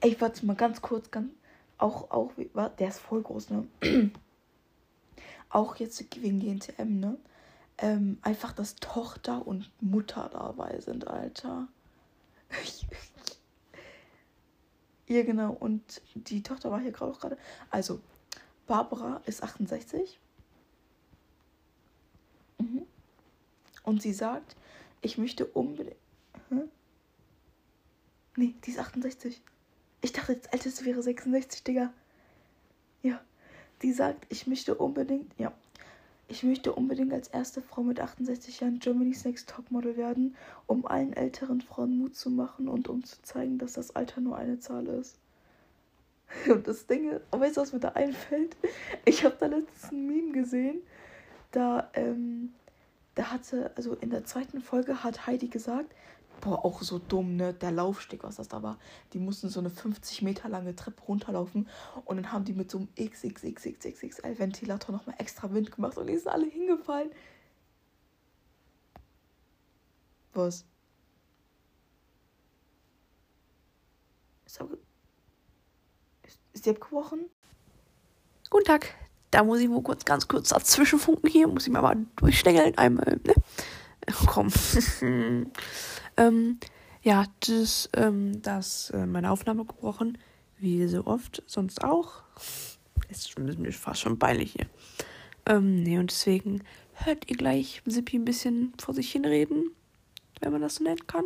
Ey, warte mal ganz kurz, ganz, auch, auch, der ist voll groß, ne? auch jetzt wegen GNTM, ne? Ähm, einfach, dass Tochter und Mutter dabei sind, Alter. ja, genau. Und die Tochter war hier gerade auch gerade. Also, Barbara ist 68. Mhm. Und sie sagt, ich möchte unbedingt. Hä? Nee, die ist 68. Ich dachte, das älteste wäre 66, Digga. Ja. Die sagt, ich möchte unbedingt. Ja. Ich möchte unbedingt als erste Frau mit 68 Jahren Germany's Next Topmodel werden, um allen älteren Frauen Mut zu machen und um zu zeigen, dass das Alter nur eine Zahl ist. Und das Ding ist, weißt du, was mir da einfällt? Ich habe da letztens ein Meme gesehen, da, ähm, da hatte, also in der zweiten Folge hat Heidi gesagt, boah, auch so dumm, ne, der Laufsteg, was das da war. Die mussten so eine 50 Meter lange Treppe runterlaufen und dann haben die mit so einem XXXXXL-Ventilator nochmal extra Wind gemacht und die sind alle hingefallen. Was? Ist, abge ist, ist die abgebrochen? Guten Tag. Da muss ich wohl kurz, ganz kurz dazwischen funken hier. Muss ich mir mal durchstängeln. Einmal, ne? Komm. ähm, ja, das, ähm, das, äh, meine Aufnahme gebrochen. Wie so oft sonst auch. Schon, ist mir fast schon peinlich hier. Ähm, nee, und deswegen hört ihr gleich Sippi ein bisschen vor sich hinreden, wenn man das so nennen kann.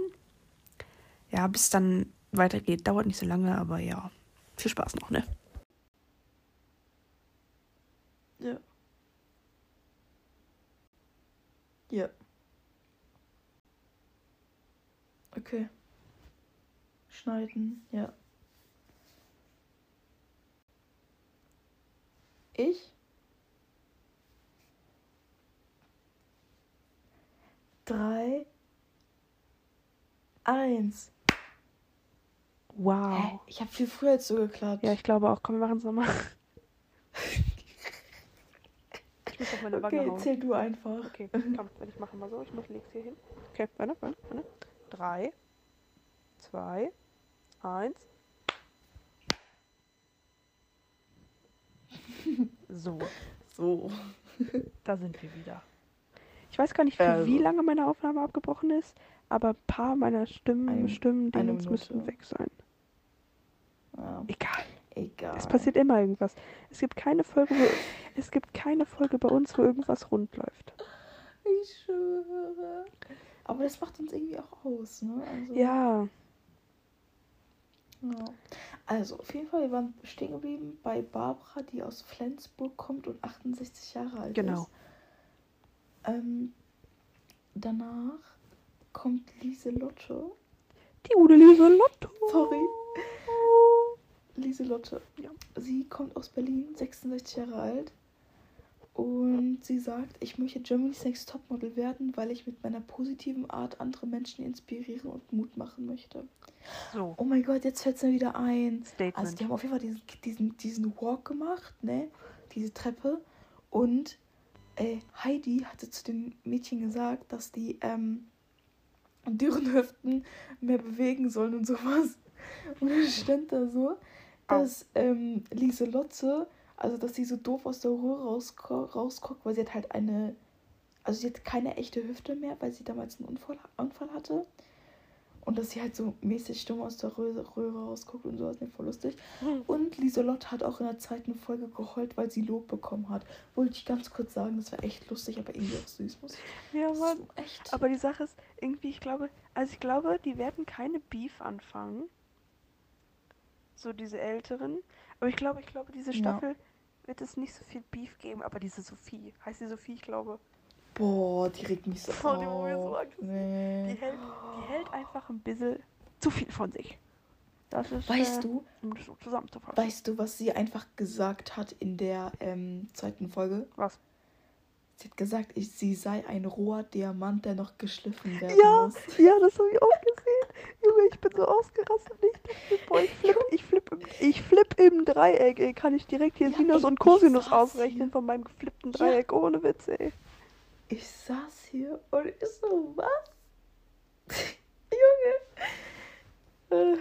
Ja, bis dann weitergeht. Dauert nicht so lange, aber ja. Viel Spaß noch, ne? Ja. Ja. Okay. Schneiden, ja. Ich? Drei. Eins. Wow. Hä? Ich habe viel früher als so geklappt. Ja, ich glaube auch. Komm, wir machen es nochmal. ich muss auf meine Wange okay, hauen. erzähl du einfach. Okay, komm, wenn ich mache mal so. Ich muss leg's hier hin. Okay, warte, warte, warte. Drei, zwei, eins. So, So. da sind wir wieder. Ich weiß gar nicht, für Also. wie lange meine Aufnahme abgebrochen ist, aber ein paar meiner Stimmen, Ein- Stimmen, Dings müssten weg sein. Ja, Egal. egal. Es passiert immer irgendwas. Es gibt keine Folge, wo, es gibt keine Folge bei uns, wo irgendwas rund läuft. Ich schwöre. Aber das macht uns irgendwie auch aus, ne? Also, Ja, ja. Also, auf jeden Fall, wir waren stehen geblieben bei Barbara, die aus Flensburg kommt und 68 Jahre alt Genau. ist. Ähm, danach kommt Lieselotte. die gute Lieselotte. Sorry. Lieselotte. Ja. Sie kommt aus Berlin, 66 Jahre alt. Und sie sagt, ich möchte Germany's Next Topmodel werden, weil ich mit meiner positiven Art andere Menschen inspirieren und Mut machen möchte. So, Oh mein Gott, jetzt fällt es mir wieder ein. Statement. Also die haben auf jeden Fall diesen, diesen, diesen Walk gemacht, ne? Diese Treppe. Und äh, Heidi hatte zu den Mädchen gesagt, dass die ähm, Hüften mehr bewegen sollen und sowas. Und dann stand da so, dass ähm, Lieselotte, also dass sie so doof aus der Röhre rausko rausguckt, weil sie hat halt eine, also sie hat keine echte Hüfte mehr, weil sie damals einen Unfall, Unfall hatte. Und dass sie halt so mäßig stumm aus der Röhre, Röhre rausguckt und sowas, nicht voll lustig. Hm. Und Lieselotte hat auch in der zweiten Folge geheult, weil sie Lob bekommen hat. Wollte ich ganz kurz sagen, das war echt lustig, aber irgendwie auch süß, muss ich Ja, Mann. so echt. Aber die Sache ist, irgendwie, ich glaube, also ich glaube, die werden keine Beef anfangen. So diese Älteren. Aber ich glaube, ich glaube, diese Ja. Wird es nicht so viel Beef geben. Aber diese Sophie, heißt die Sophie, ich glaube, Boah, die regt mich so die macht mir so auf. Nee. die hält, die hält einfach ein bisschen zu viel von sich. Das ist, Weißt äh, du, um das so zusammenzufassen. weißt du, was sie einfach gesagt hat in der ähm, zweiten Folge? Was? Sie hat gesagt, ich, sie sei ein roher Diamant, der noch geschliffen werden Ja, muss. ja, das habe ich auch gesehen. Junge, ich bin so ausgerastet. Ich boah, ich flipp, ich flipp, im- ich flipp im Dreieck, ey. Kann ich direkt hier Ja, Sinus ey, und Cosinus ausrechnen hier. von meinem geflippten Ja. Dreieck. Ohne Witz, ey. Ich saß hier und ich so, was? Junge. Äh,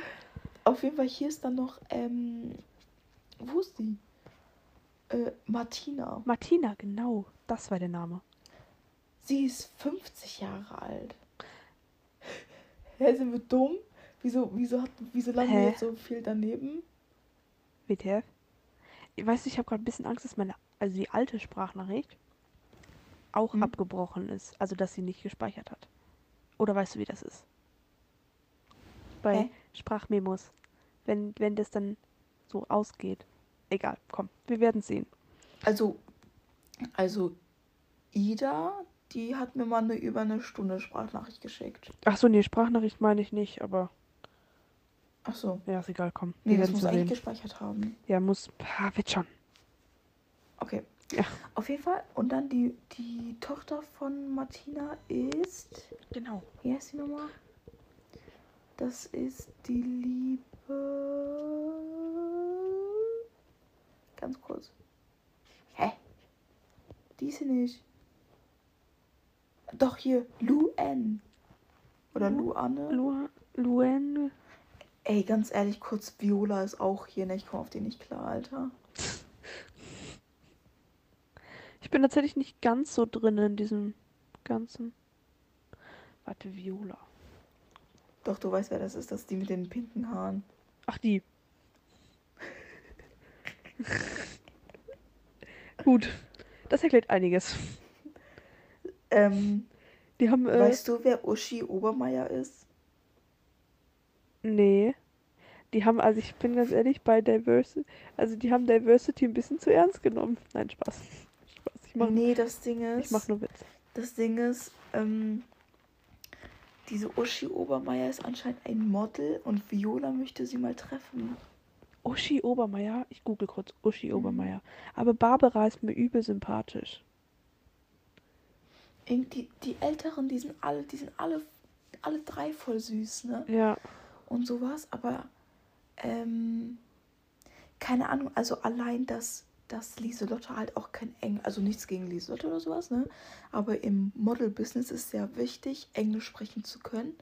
auf jeden Fall, hier ist dann noch, ähm, wo ist die? Äh, Martina. Martina, genau. Das war der Name. Sie ist 50 Jahre alt. Hä, sind wir dumm? Wieso, wieso, hat, wieso landen wir Hä? jetzt so viel daneben? WTF? Ich weiß, ich habe gerade ein bisschen Angst, dass meine, also die alte Sprachnachricht auch Hm? abgebrochen ist. Also, dass sie nicht gespeichert hat. Oder weißt du, wie das ist? Bei Hä? Sprachmemos. Wenn, wenn das dann so ausgeht. Egal, komm, wir werden sehen. Also, also Ida, die hat mir mal eine über eine Stunde Sprachnachricht geschickt. Ach so, nee, Sprachnachricht meine ich nicht, aber Ach so. ja, ist egal, komm. Nee, wir das muss eigentlich sehen. gespeichert haben. Ja, muss. Ah, wird schon. Okay. Ja. Auf jeden Fall. Und dann die, die Tochter von Martina ist. Genau. Wie heißt die nochmal? Das ist die liebe. Ganz kurz. Hä? Die ist sie nicht. Doch hier, Lu N. Oder Lu Anne. Lu Luen. Ey, ganz ehrlich, kurz, Viola ist auch hier, ne? Ich komme auf den nicht klar, Alter. Ich bin tatsächlich nicht ganz so drin in diesem ganzen. Warte, Viola. Doch, du weißt, wer das ist. Das ist die mit den pinken Haaren. Ach, die. Gut. Das erklärt einiges. Ähm, Die haben. Äh, weißt du, wer Uschi Obermeier ist? Nee. Die haben, also ich bin ganz ehrlich, bei Diversity, also die haben Diversity ein bisschen zu ernst genommen. Nein, Spaß. Spaß. Ich mach, Nee, das Ding ist. ich mach nur Witz. Das Ding ist, ähm, diese Uschi Obermeier ist anscheinend ein Model und Viola möchte sie mal treffen. Uschi Obermeier, ich google kurz Uschi Mhm. Obermeier. Aber Barbara ist mir übel sympathisch. Irgendwie, die Älteren, die sind alle, die sind alle, alle drei voll süß, ne? Ja. Und sowas, aber, ähm, keine Ahnung, also allein, dass, dass Lieselotte halt auch kein Englisch, also nichts gegen Lieselotte oder sowas, ne? Aber im Model-Business ist sehr wichtig, Englisch sprechen zu können.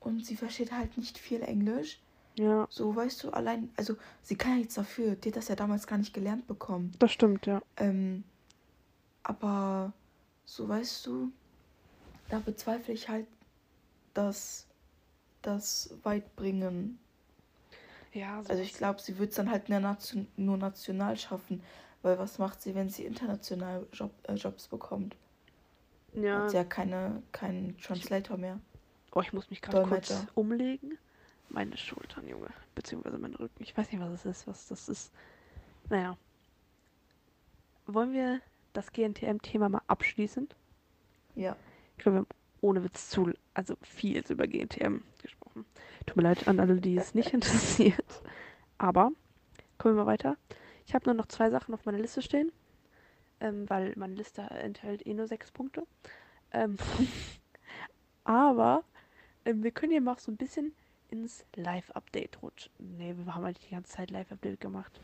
Und sie versteht halt nicht viel Englisch. Ja, So, weißt du, allein, also sie kann ja nichts dafür. Die hat das ja damals gar nicht gelernt bekommen. das stimmt, ja. Ähm, aber so, weißt du, da bezweifle ich halt, dass das weit bringen. Ja, Also ich glaube, sie wird es dann halt nur, nation nur national schaffen. Weil was macht sie, wenn sie international Job äh, Jobs bekommt? ja. Hat sie ja keine, keinen Translator mehr. Oh, ich muss mich gerade kurz umlegen. Meine Schultern, Junge. Beziehungsweise mein Rücken. Ich weiß nicht, was es ist, was das ist. Naja. Wollen wir das GNTM-Thema mal abschließen? Ja. Ich glaube, wir haben ohne Witz zu, also viel über GNTM gesprochen. Tut mir leid an alle, die es nicht interessiert. Aber kommen wir mal weiter. Ich habe nur noch zwei Sachen auf meiner Liste stehen, ähm, weil meine Liste enthält eh nur sechs Punkte. Ähm, aber ähm, wir können ja mal so ein bisschen ins Live-Update rutschen. Nee, wir haben eigentlich die ganze Zeit Live-Update gemacht.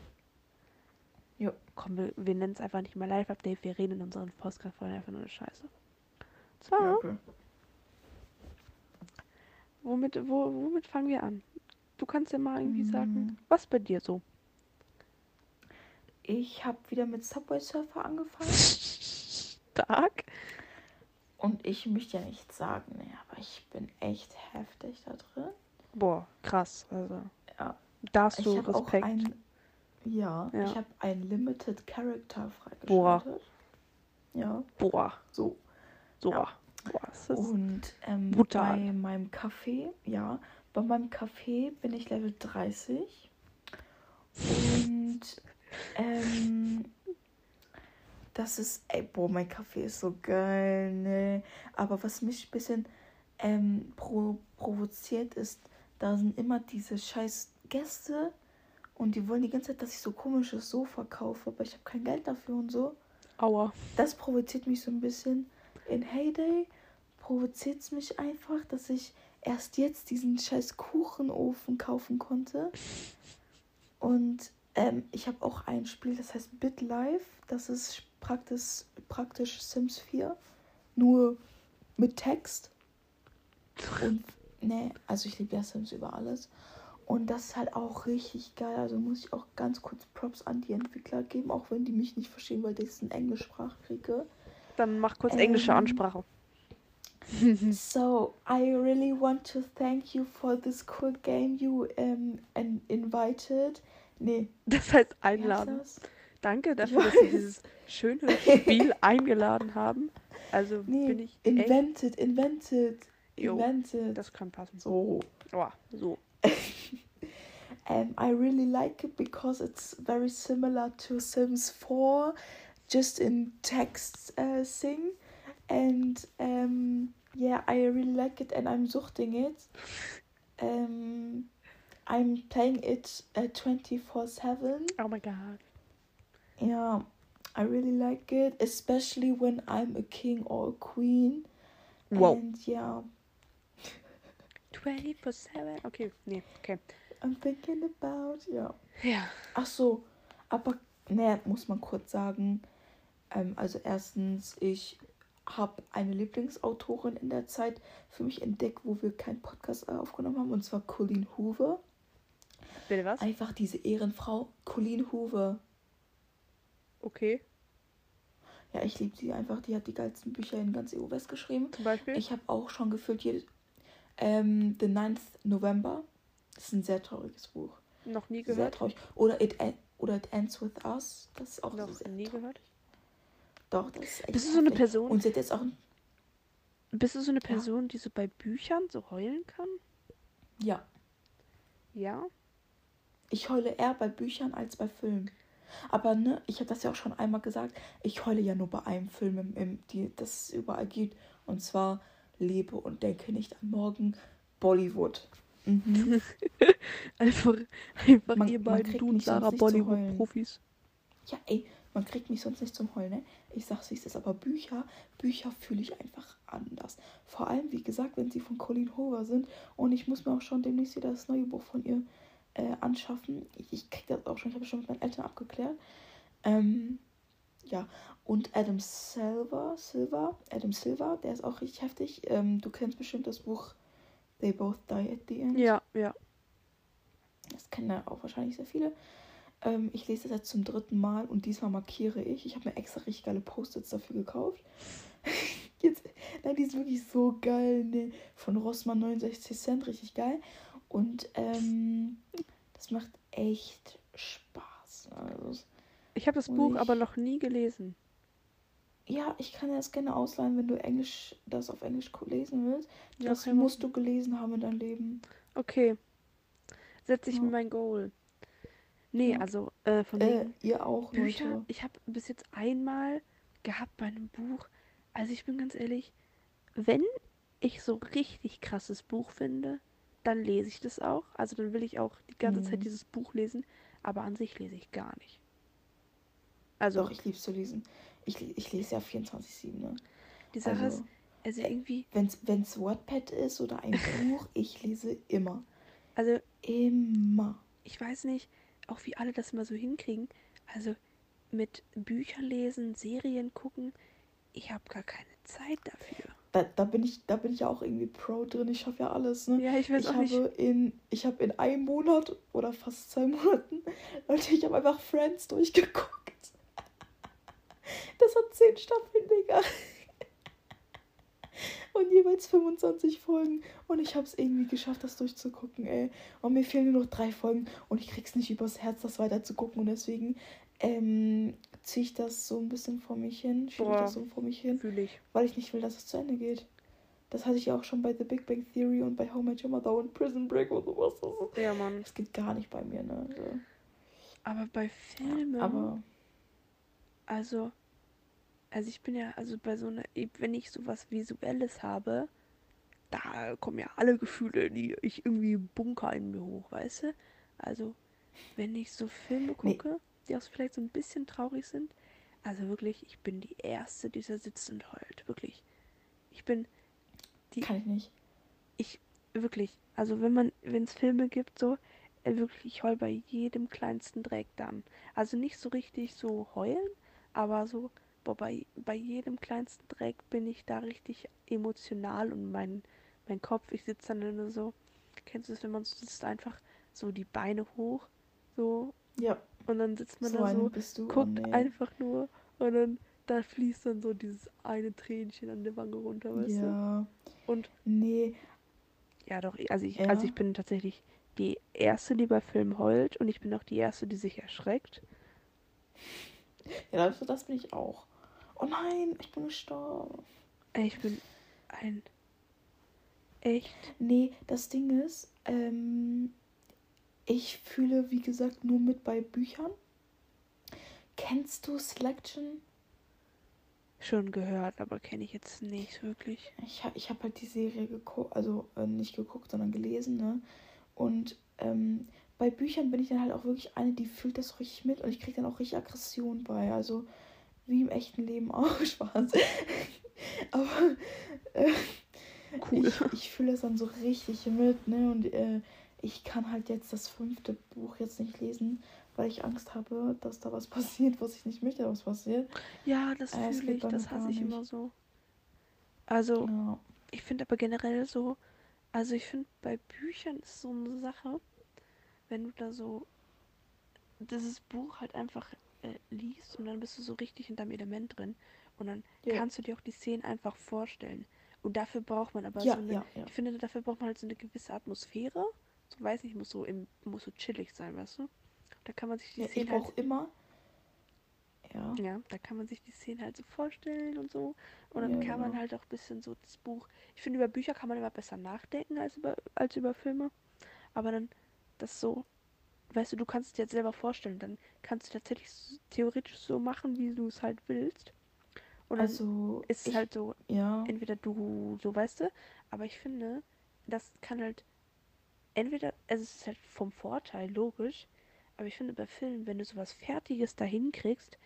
Jo. Komm, wir, wir nennen es einfach nicht mehr Live-Update, wir reden in unseren Podcast-Folgen einfach nur eine Scheiße. Zwar, ja okay. Womit, wo, womit fangen wir an? Du kannst ja mal irgendwie sagen, Mm. was bei dir so? Ich habe wieder mit Subway Surfer angefangen. Stark. Und ich möchte ja nicht sagen, nee, aber ich bin echt heftig da drin. Boah, krass. Also, Ja. da hast Ich du Respekt. ein. Ja, Ja. ich habe ein Limited Character freigeschaltet. Boah. Ja, Boah, so. so. Ja. Boah, das ist Und ähm, brutal. bei meinem Café, ja, bei meinem Café bin ich Level 30. Und ähm, das ist, ey, boah, mein Kaffee ist so geil, ne? Aber was mich ein bisschen ähm, pro provoziert ist, da sind immer diese scheiß Gäste und die wollen die ganze Zeit, dass ich so komisches Sofa kaufe, aber ich habe kein Geld dafür und so. Aua. Das provoziert mich so ein bisschen. In Heyday provoziert es mich einfach, dass ich erst jetzt diesen scheiß Kuchenofen kaufen konnte. Und ähm, ich habe auch ein Spiel, das heißt BitLife. Das ist praktisch, praktisch Sims 4. Nur mit Text. Und, ne, also ich liebe ja Sims über alles. Und das ist halt auch richtig geil. Also muss ich auch ganz kurz Props an die Entwickler geben, auch wenn die mich nicht verstehen, weil ich in Englischsprache kriege. Dann mach kurz englische Ähm, Ansprache. So, I really want to thank you for this cool game you um, in invited. Nee, Das heißt einladen. das? Danke dafür, dass Sie dieses schöne Spiel eingeladen haben. Also Nee, bin ich echt. invented, invented, Jo, invented. Das kann passen. so. Oh, so. Um, I really like it because it's very similar to Sims 4, just in text uh, thing. And um, yeah, I really like it and I'm suchting it. Um, I'm playing it uh, 24 7. Oh my god. Yeah, I really like it, especially when I'm a king or a queen. Wow. And yeah, 24-7. Okay, nee, okay. I'm thinking about, ja. Ja. Ach so, aber ne, muss man kurz sagen. Ähm, also erstens, ich habe eine Lieblingsautorin in der Zeit für mich entdeckt, wo wir keinen Podcast äh, aufgenommen haben, und zwar Colleen Hoover. Bitte was? Einfach diese Ehrenfrau, Colleen Hoover. Okay. Ja, ich liebe sie einfach. Die hat die geilsten Bücher in ganz EU-West geschrieben. Zum Beispiel? Ich habe auch schon gefühlt jedes. Ähm, The 9th November. Das ist ein sehr trauriges Buch. noch nie Sehr gehört. traurig. Oder It, En- oder It Ends With Us. Das ist auch Noch sehr nie traurig. gehört. Doch, das ist echt Bist du so eine. Person? Und sie hat jetzt auch. Bist du so eine Person, die so bei Büchern so heulen kann? Ja. Ja. Ich heule eher bei Büchern als bei Filmen. Aber ne, ich habe das ja auch schon einmal gesagt. Ich heule ja nur bei einem Film, im, im, die, das es überall gibt. Und zwar Lebe und denke nicht an morgen. Bollywood. Mhm. Einfach, einfach Man- ihr beiden, du und Sarah. Bollywood-Profis. Ja, ey, man kriegt mich sonst nicht zum Heulen, ne? Ich sag's, wie es ist, aber Bücher, Bücher fühle ich einfach anders. Vor allem, wie gesagt, wenn sie von Colleen Hoover sind und ich muss mir auch schon demnächst wieder das neue Buch von ihr äh, anschaffen. Ich, ich krieg das auch schon, ich habe schon mit meinen Eltern abgeklärt. Ähm, ja, und Adam Silver, Silver, Adam Silver, der ist auch richtig heftig. Ähm, du kennst bestimmt das Buch They Both Die at the End. Ja, ja. Das kennen ja auch wahrscheinlich sehr viele. Ähm, ich lese das jetzt zum dritten Mal und diesmal markiere ich. Ich habe mir extra richtig geile Post-its dafür gekauft. Jetzt, nein, die ist wirklich so geil. Ne? Von Rossmann 69 Cent, richtig geil. Und ähm, das macht echt Spaß. Also, Ich habe das Buch ich- aber noch nie gelesen. ja, ich kann das gerne ausleihen, wenn du Englisch, das auf Englisch lesen willst. Ja, Das man musst du gelesen haben in deinem Leben. Okay. Setze ich Ja. mir mein Goal. Nee, Ja. also äh, von Äh, ihr auch, Bücher. Leute. Ich habe bis jetzt einmal gehabt bei einem Buch. Also ich bin ganz ehrlich, wenn ich so richtig krasses Buch finde, dann lese ich das auch. Also dann will ich auch die ganze Mhm. Zeit dieses Buch lesen. Aber an sich lese ich gar nicht. Also Doch, ich lieb's zu lesen. Ich, ich lese ja 24-7, ne? die Sache Also, ist, also irgendwie, wenn's, wenn's Wordpad ist oder ein Buch, ich lese immer. also Immer. ich weiß nicht, auch wie alle das immer so hinkriegen. Also mit Büchern lesen, Serien gucken, ich habe gar keine Zeit dafür. Da, da, bin ich, da bin ich ja auch irgendwie Pro drin. Ich schaffe ja alles, ne? Ja, ich weiß ich auch habe nicht. in ich habe in einem Monat oder fast zwei Monaten, Leute, ich habe einfach Friends durchgeguckt. Das hat zehn Staffeln, Digga. Und jeweils 25 Folgen. Und ich habe es irgendwie geschafft, das durchzugucken, ey. Und mir fehlen nur noch drei Folgen und ich krieg's nicht übers Herz, das weiter zu gucken. Und deswegen ähm, ziehe ich das so ein bisschen vor mich hin, schiebe ich das so vor mich hin ich. weil ich nicht will, dass es zu Ende geht. Das hatte ich ja auch schon bei The Big Bang Theory und bei How Met Your Mother und Prison Break und sowas. Das, Ja, Mann. das geht gar nicht bei mir, ne? Also, Aber bei Filmen, aber also, also ich bin ja, also bei so einer, wenn ich sowas Visuelles habe, da kommen ja alle Gefühle, die ich irgendwie bunker in mir hoch, weißt du? Also, wenn ich so Filme Nee. gucke, die auch vielleicht so ein bisschen traurig sind, Also wirklich, ich bin die Erste, die da sitzt und heult. Wirklich. Ich bin die. Kann ich nicht. Ich, wirklich. Also wenn man, wenn es Filme gibt, so, äh, wirklich, ich heul bei jedem kleinsten Dreck dann. Also nicht so richtig so heulen, aber so, boah, bei, bei jedem kleinsten Dreck bin ich da richtig emotional und mein, mein Kopf, ich sitze dann nur so, kennst du es, wenn man so sitzt, einfach so die Beine hoch, so, Ja, und dann sitzt man so da so, du. Oh, guckt nee. einfach nur und dann da fließt dann so dieses eine Tränchen an der Wange runter, weißt du? Ja. Und Nee, ja, doch, also ich, Ja. also ich bin tatsächlich die Erste, die bei Filmen heult und ich bin auch die Erste, die sich erschreckt. ja, das, das bin ich auch. Oh nein, ich bin gestorben. Ey, Ich bin ein echt. Nee, das Ding ist, ähm, ich fühle, wie gesagt, nur mit bei Büchern. Kennst du Selection? Schon gehört, aber kenne ich jetzt nicht wirklich. Ich, ich habe halt die Serie geguckt, also äh, nicht geguckt, sondern gelesen, ne? Und ähm, bei Büchern bin ich dann halt auch wirklich eine, die fühlt das richtig mit und ich kriege dann auch richtig Aggression bei. Also wie im echten Leben auch Spaß. Aber äh, Cool. ich, ich fühle das dann so richtig mit, ne? Und äh, ich kann halt jetzt das fünfte Buch jetzt nicht lesen, weil ich Angst habe, dass da was passiert, was ich nicht möchte, was passiert. Ja, das Äh, es fühle ich, das hasse ich nicht. immer so. Also, Ja. ich finde aber generell so, also ich finde bei Büchern ist so eine Sache, wenn du da so dieses Buch halt einfach äh, liest und dann bist du so richtig in deinem Element drin und dann Ja. kannst du dir auch die Szenen einfach vorstellen. Und dafür braucht man aber Ja, so eine, ja, ich finde, dafür braucht man halt so eine gewisse Atmosphäre. So weiß nicht, muss so im, muss so chillig sein, weißt du? Da kann man sich die ja Szenen halt, immer. Ja. ja, da kann man sich die Szenen halt so vorstellen und so. Und dann kann man genau. halt auch ein bisschen so das Buch. Ich finde, über Bücher kann man immer besser nachdenken als über, als über Filme. Aber dann das so, weißt du, du kannst es dir jetzt selber vorstellen. Dann kannst du tatsächlich theoretisch so machen, wie du es halt willst. Und Also ist es halt so, ja. entweder du, so weißt du, aber ich finde, das kann halt, entweder, also es ist halt vom Vorteil, logisch, aber ich finde bei Filmen, wenn du sowas Fertiges dahin kriegst,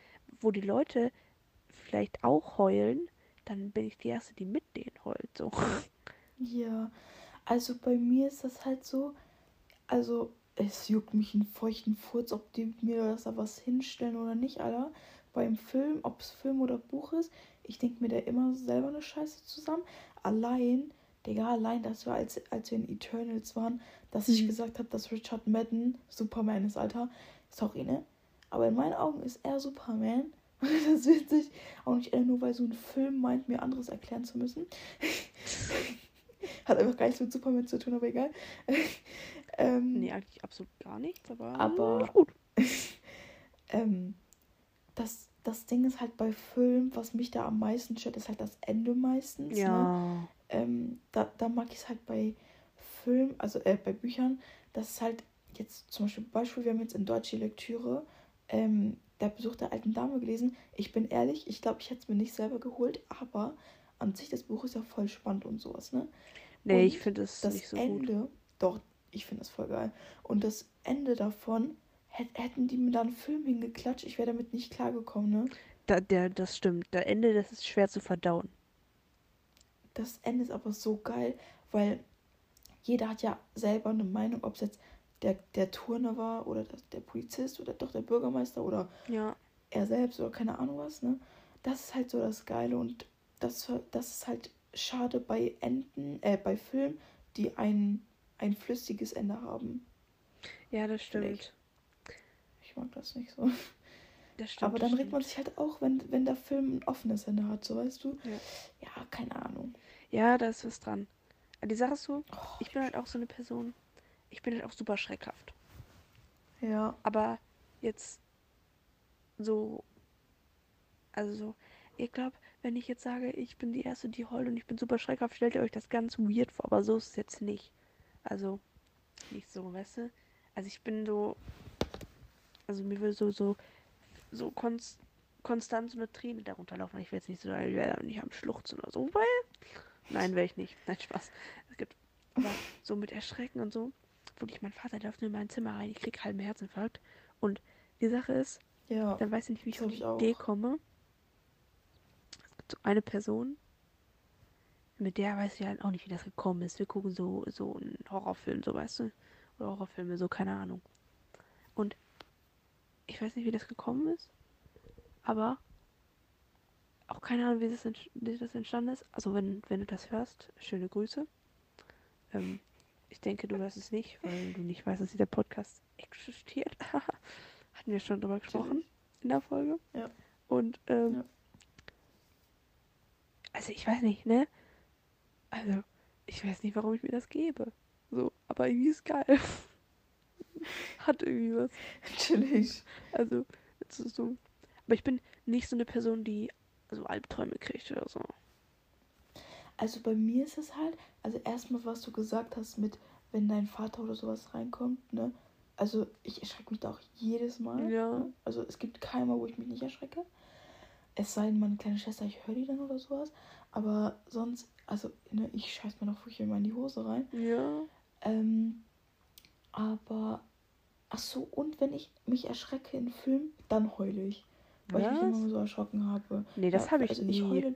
wo die Leute vielleicht auch heulen, dann bin ich die Erste, die mit denen heult, so. Ja, also bei mir ist das halt so, also es juckt mich einen feuchten Furz, ob die mir das da was hinstellen oder nicht, Alter. Beim Film, ob es Film oder Buch ist, ich denke mir da immer selber eine Scheiße zusammen. Allein, Digga, allein, dass wir, als, als wir in Eternals waren, dass ich Mhm. gesagt habe, dass Richard Madden Superman ist, Alter. Sorry, ne? Aber in meinen Augen ist er Superman. Das ist witzig. Auch nicht eher nur, weil so ein Film meint, mir anderes erklären zu müssen. Hat einfach gar nichts mit Superman zu tun, aber egal. ähm, Nee, eigentlich absolut gar nichts, aber, Aber- ist gut. ähm, das, das Ding ist halt bei Filmen, was mich da am meisten stört, ist halt das Ende meistens. Ne? Ja. Ähm, da, da mag ich es halt bei Filmen, also äh, bei Büchern, dass es halt jetzt zum Beispiel, Beispiel, wir haben jetzt in Deutsch die Lektüre, ähm, der Besuch der alten Dame gelesen. Ich bin ehrlich, ich glaube, ich hätte es mir nicht selber geholt, aber an sich das Buch ist ja voll spannend und sowas, ne? Nee, Und ich finde es das nicht so gut. Ende, doch, ich finde das voll geil. Und das Ende davon, hätt, hätten die mir da einen Film hingeklatscht, ich wäre damit nicht klargekommen, ne? Da, der, das stimmt. Der Ende, das ist schwer zu verdauen. Das Ende ist aber so geil, weil jeder hat ja selber eine Meinung, ob es jetzt der, der Turner war oder das, der Polizist oder doch der Bürgermeister oder Ja. er selbst oder keine Ahnung was, ne? Das ist halt so das Geile und das, das ist halt schade bei Enden, äh, bei Filmen, die ein, ein flüssiges Ende haben. Ja, das Vielleicht. stimmt. Ich mag das nicht so. Das stimmt. Aber dann regt man sich halt auch, wenn, wenn der Film ein offenes Ende hat, so weißt du? Ja. Ja, keine Ahnung. Ja, da ist was dran. Die Sache ist so, Oh, ich bin halt auch so eine Person, ich bin halt auch super schreckhaft. ja. Aber jetzt so, also so, ich glaube, wenn ich jetzt sage, ich bin die Erste, die heult und ich bin super schreckhaft, stellt ihr euch das ganz weird vor, aber so ist es jetzt nicht. Also, nicht so, weißt du? Also ich bin so, also mir will so, so, so konst, konstant so eine Träne darunter laufen. Ich will jetzt nicht so, ich wäre nicht am Schluchzen oder so, weil, nein, wäre ich nicht. Nein, Spaß. Es gibt, aber so mit Erschrecken und so, wirklich, mein Vater läuft nur in mein Zimmer rein, ich krieg halben Herzinfarkt. Und die Sache ist, Ja. dann weiß ich nicht, wie ich auf die ich. Idee komme, gibt so eine Person, mit der weiß ich halt auch nicht, wie das gekommen ist. Wir gucken so, so einen Horrorfilm, so weißt du. Oder Horrorfilme, so keine Ahnung. Und ich weiß nicht, wie das gekommen ist. Aber auch keine Ahnung, wie das, ent- wie das entstanden ist. Also wenn, wenn du das hörst, schöne Grüße. Ähm, ich denke, du hörst es nicht, weil du nicht weißt, dass dieser Podcast existiert. Hatten wir schon drüber gesprochen in der Folge. Ja. Und ähm, Ja. also ich weiß nicht, ne? Also, ich weiß nicht, warum ich mir das gebe. So, aber irgendwie ist geil. Hat irgendwie was. Chillig. Also, es ist so. Aber ich bin nicht so eine Person, die so Albträume kriegt oder so. Also bei mir ist es halt, also erstmal, was du gesagt hast mit, wenn dein Vater oder sowas reinkommt, ne? Also ich erschrecke mich da auch jedes Mal. Ja. Ne? Also es gibt keinen Mal, wo ich mich nicht erschrecke. Es sei denn, meine kleine Schwester, ich höre die dann oder sowas. Aber sonst, also ne, ich scheiß mir noch wirklich immer in die Hose rein. Ja. Ähm, aber, ach so, und wenn ich mich erschrecke in Filmen, dann heule ich. Weil ich mich Was? immer so erschrocken habe. Nee, das Ja, habe ich also nie. Ich heule.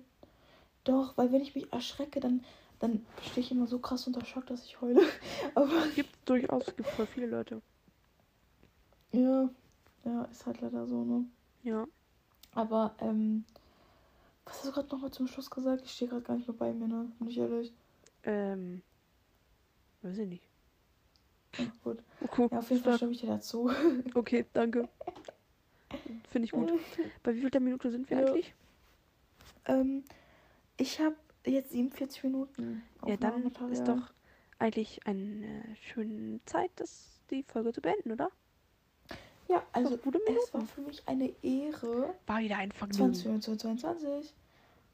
Doch, weil wenn ich mich erschrecke, dann, dann stehe ich immer so krass unter Schock, dass ich heule. Aber Gibt durchaus, es gibt voll viele Leute. ja, ja, ist halt leider so, ne? Ja. Aber, ähm, was hast du gerade nochmal zum Schluss gesagt? Ich stehe gerade gar nicht mehr bei mir, ne? Bin ich ehrlich. Ähm. Weiß ich nicht. Ja, gut. Okay, Ja, auf jeden Fall stimme ich dir dazu. okay danke. Finde ich gut. Bei wie viel der Minute sind wir Ja. eigentlich? ähm, ich habe jetzt 47 Minuten. Ja, dann ist doch eigentlich eine schöne Zeit, das, die Folge zu beenden, oder? Ja, also gute es war Minuten. für mich eine Ehre, War wieder ein Vergnügen. 20 22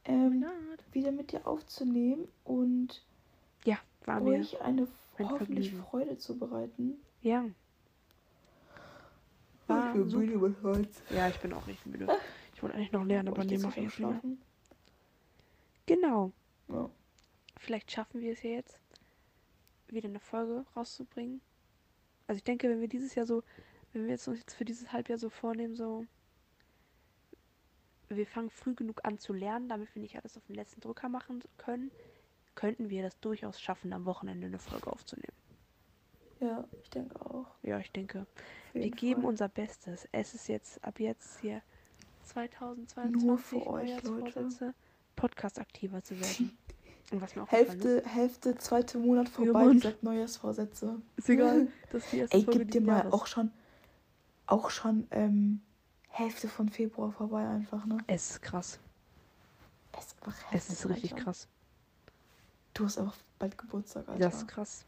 ähm, wieder mit dir aufzunehmen und Ja, war mir. euch eine ein hoffentlich Vergnügen. Freude zu bereiten. Ja. War ich bin super. müde mit heute. Ja, ich bin auch richtig müde. Ich wollte eigentlich noch lernen, aber nee, mach ich jetzt nicht. Genau. Ja. Vielleicht schaffen wir es ja jetzt, wieder eine Folge rauszubringen. Also ich denke, wenn wir dieses Jahr so, wenn wir jetzt uns jetzt für dieses Halbjahr so vornehmen, so, wir fangen früh genug an zu lernen, damit wir nicht alles auf den letzten Drücker machen können, könnten wir das durchaus schaffen, am Wochenende eine Folge aufzunehmen. ja, ich denke auch. Ja, ich denke. Wir geben Fall. unser Bestes. Es ist jetzt ab jetzt hier 2022 Nur für euch, Neujahrsvorsätze, Podcast aktiver zu werden. Und was mir auch Hälfte, Hälfte, zweite Monat Ja, vorbei, die sagt Neujahrsvorsätze. ist, egal. Das ist die erste Ey, Folge gib dir mal Jahres. auch schon, auch schon ähm, Hälfte von Februar vorbei einfach, ne? Es ist krass. Es ist einfach Es ist richtig Alter. krass. Du hast einfach bald Geburtstag, Alter. Das ist krass.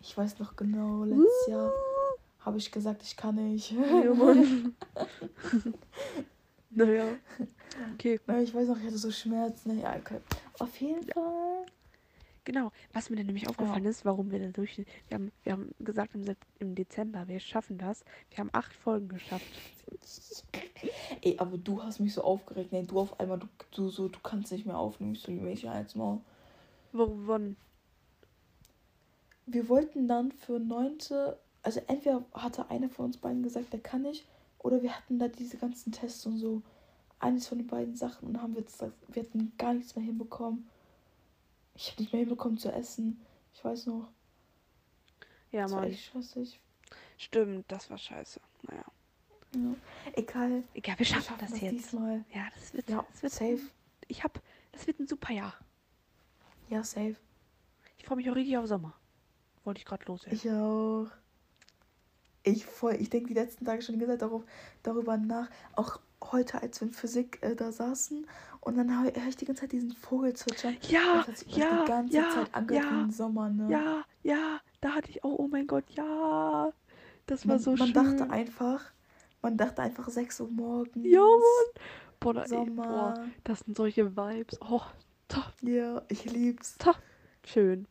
Ich weiß noch genau, letztes Jahr habe ich gesagt, ich kann nicht. Ja, Mann. naja. Okay, Na, ich weiß noch, ich hatte so Schmerzen. Ja, okay. Auf jeden Fall. Genau. Was mir dann nämlich aufgefallen ist, warum wir dann durch. Wir haben, wir haben gesagt im, im Dezember, wir schaffen das. Wir haben acht Folgen geschafft. Ey, aber du hast mich so aufgeregt. Nee, du auf einmal, du, du so, du kannst nicht mehr aufnehmen. Ich so, welche als mal. Wann? Wir wollten dann für neunte, also entweder hatte einer von uns beiden gesagt, der kann nicht, oder wir hatten da diese ganzen Tests und so. Eines von den beiden Sachen und haben wir, jetzt, wir hatten gar nichts mehr hinbekommen. Ich habe nicht mehr hinbekommen zu essen. Ich weiß noch. Ja, das war Mann. echt stressig. Stimmt, das war scheiße. Naja. Ja. Egal. Egal, wir Wir schaffen schaffen das, das jetzt. diesmal. Ja, das wird, Ja, das wird safe. Ich hab, das wird ein super Jahr. Ja, safe. Ich freue mich auch richtig auf Sommer. Wollte ich gerade loswerden. Ich auch. Ich voll, ich denke die letzten Tage schon die ganze Zeit darauf, darüber nach. Auch heute, als wir in Physik äh, da saßen und dann höre hör ich die ganze Zeit diesen Vogel zwitschern. Ja, Das hat ja, die ganze ja, Zeit angehört ja, im Sommer, ne? ja, ja, da hatte ich, oh, oh mein Gott, ja. Das war man, so man schön. dachte einfach, man dachte einfach 6 Uhr morgens. Ja, Mann. Boah, da, ey, boah, Sommer. das sind solche Vibes. Oh, top, Ja, ich lieb's. top. Schön.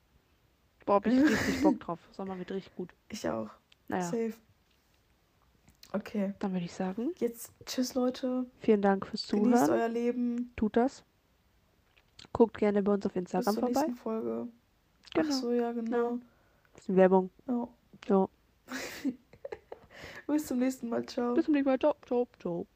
Boah, hab ich richtig Bock drauf. Sommer wird richtig gut. Ich auch. Naja, Safe. Okay. dann würde ich sagen, Jetzt tschüss, Leute. vielen Dank fürs Genießt Zuhören. euer Leben. Tut das. Guckt gerne bei uns auf Bis Instagram zur vorbei. nächsten Folge. Genau. Ach so, ja, genau. Bisschen Werbung. Ja. Ja. Bis zum nächsten Mal. Ciao. Bis zum nächsten Mal. Ciao, ciao, ciao.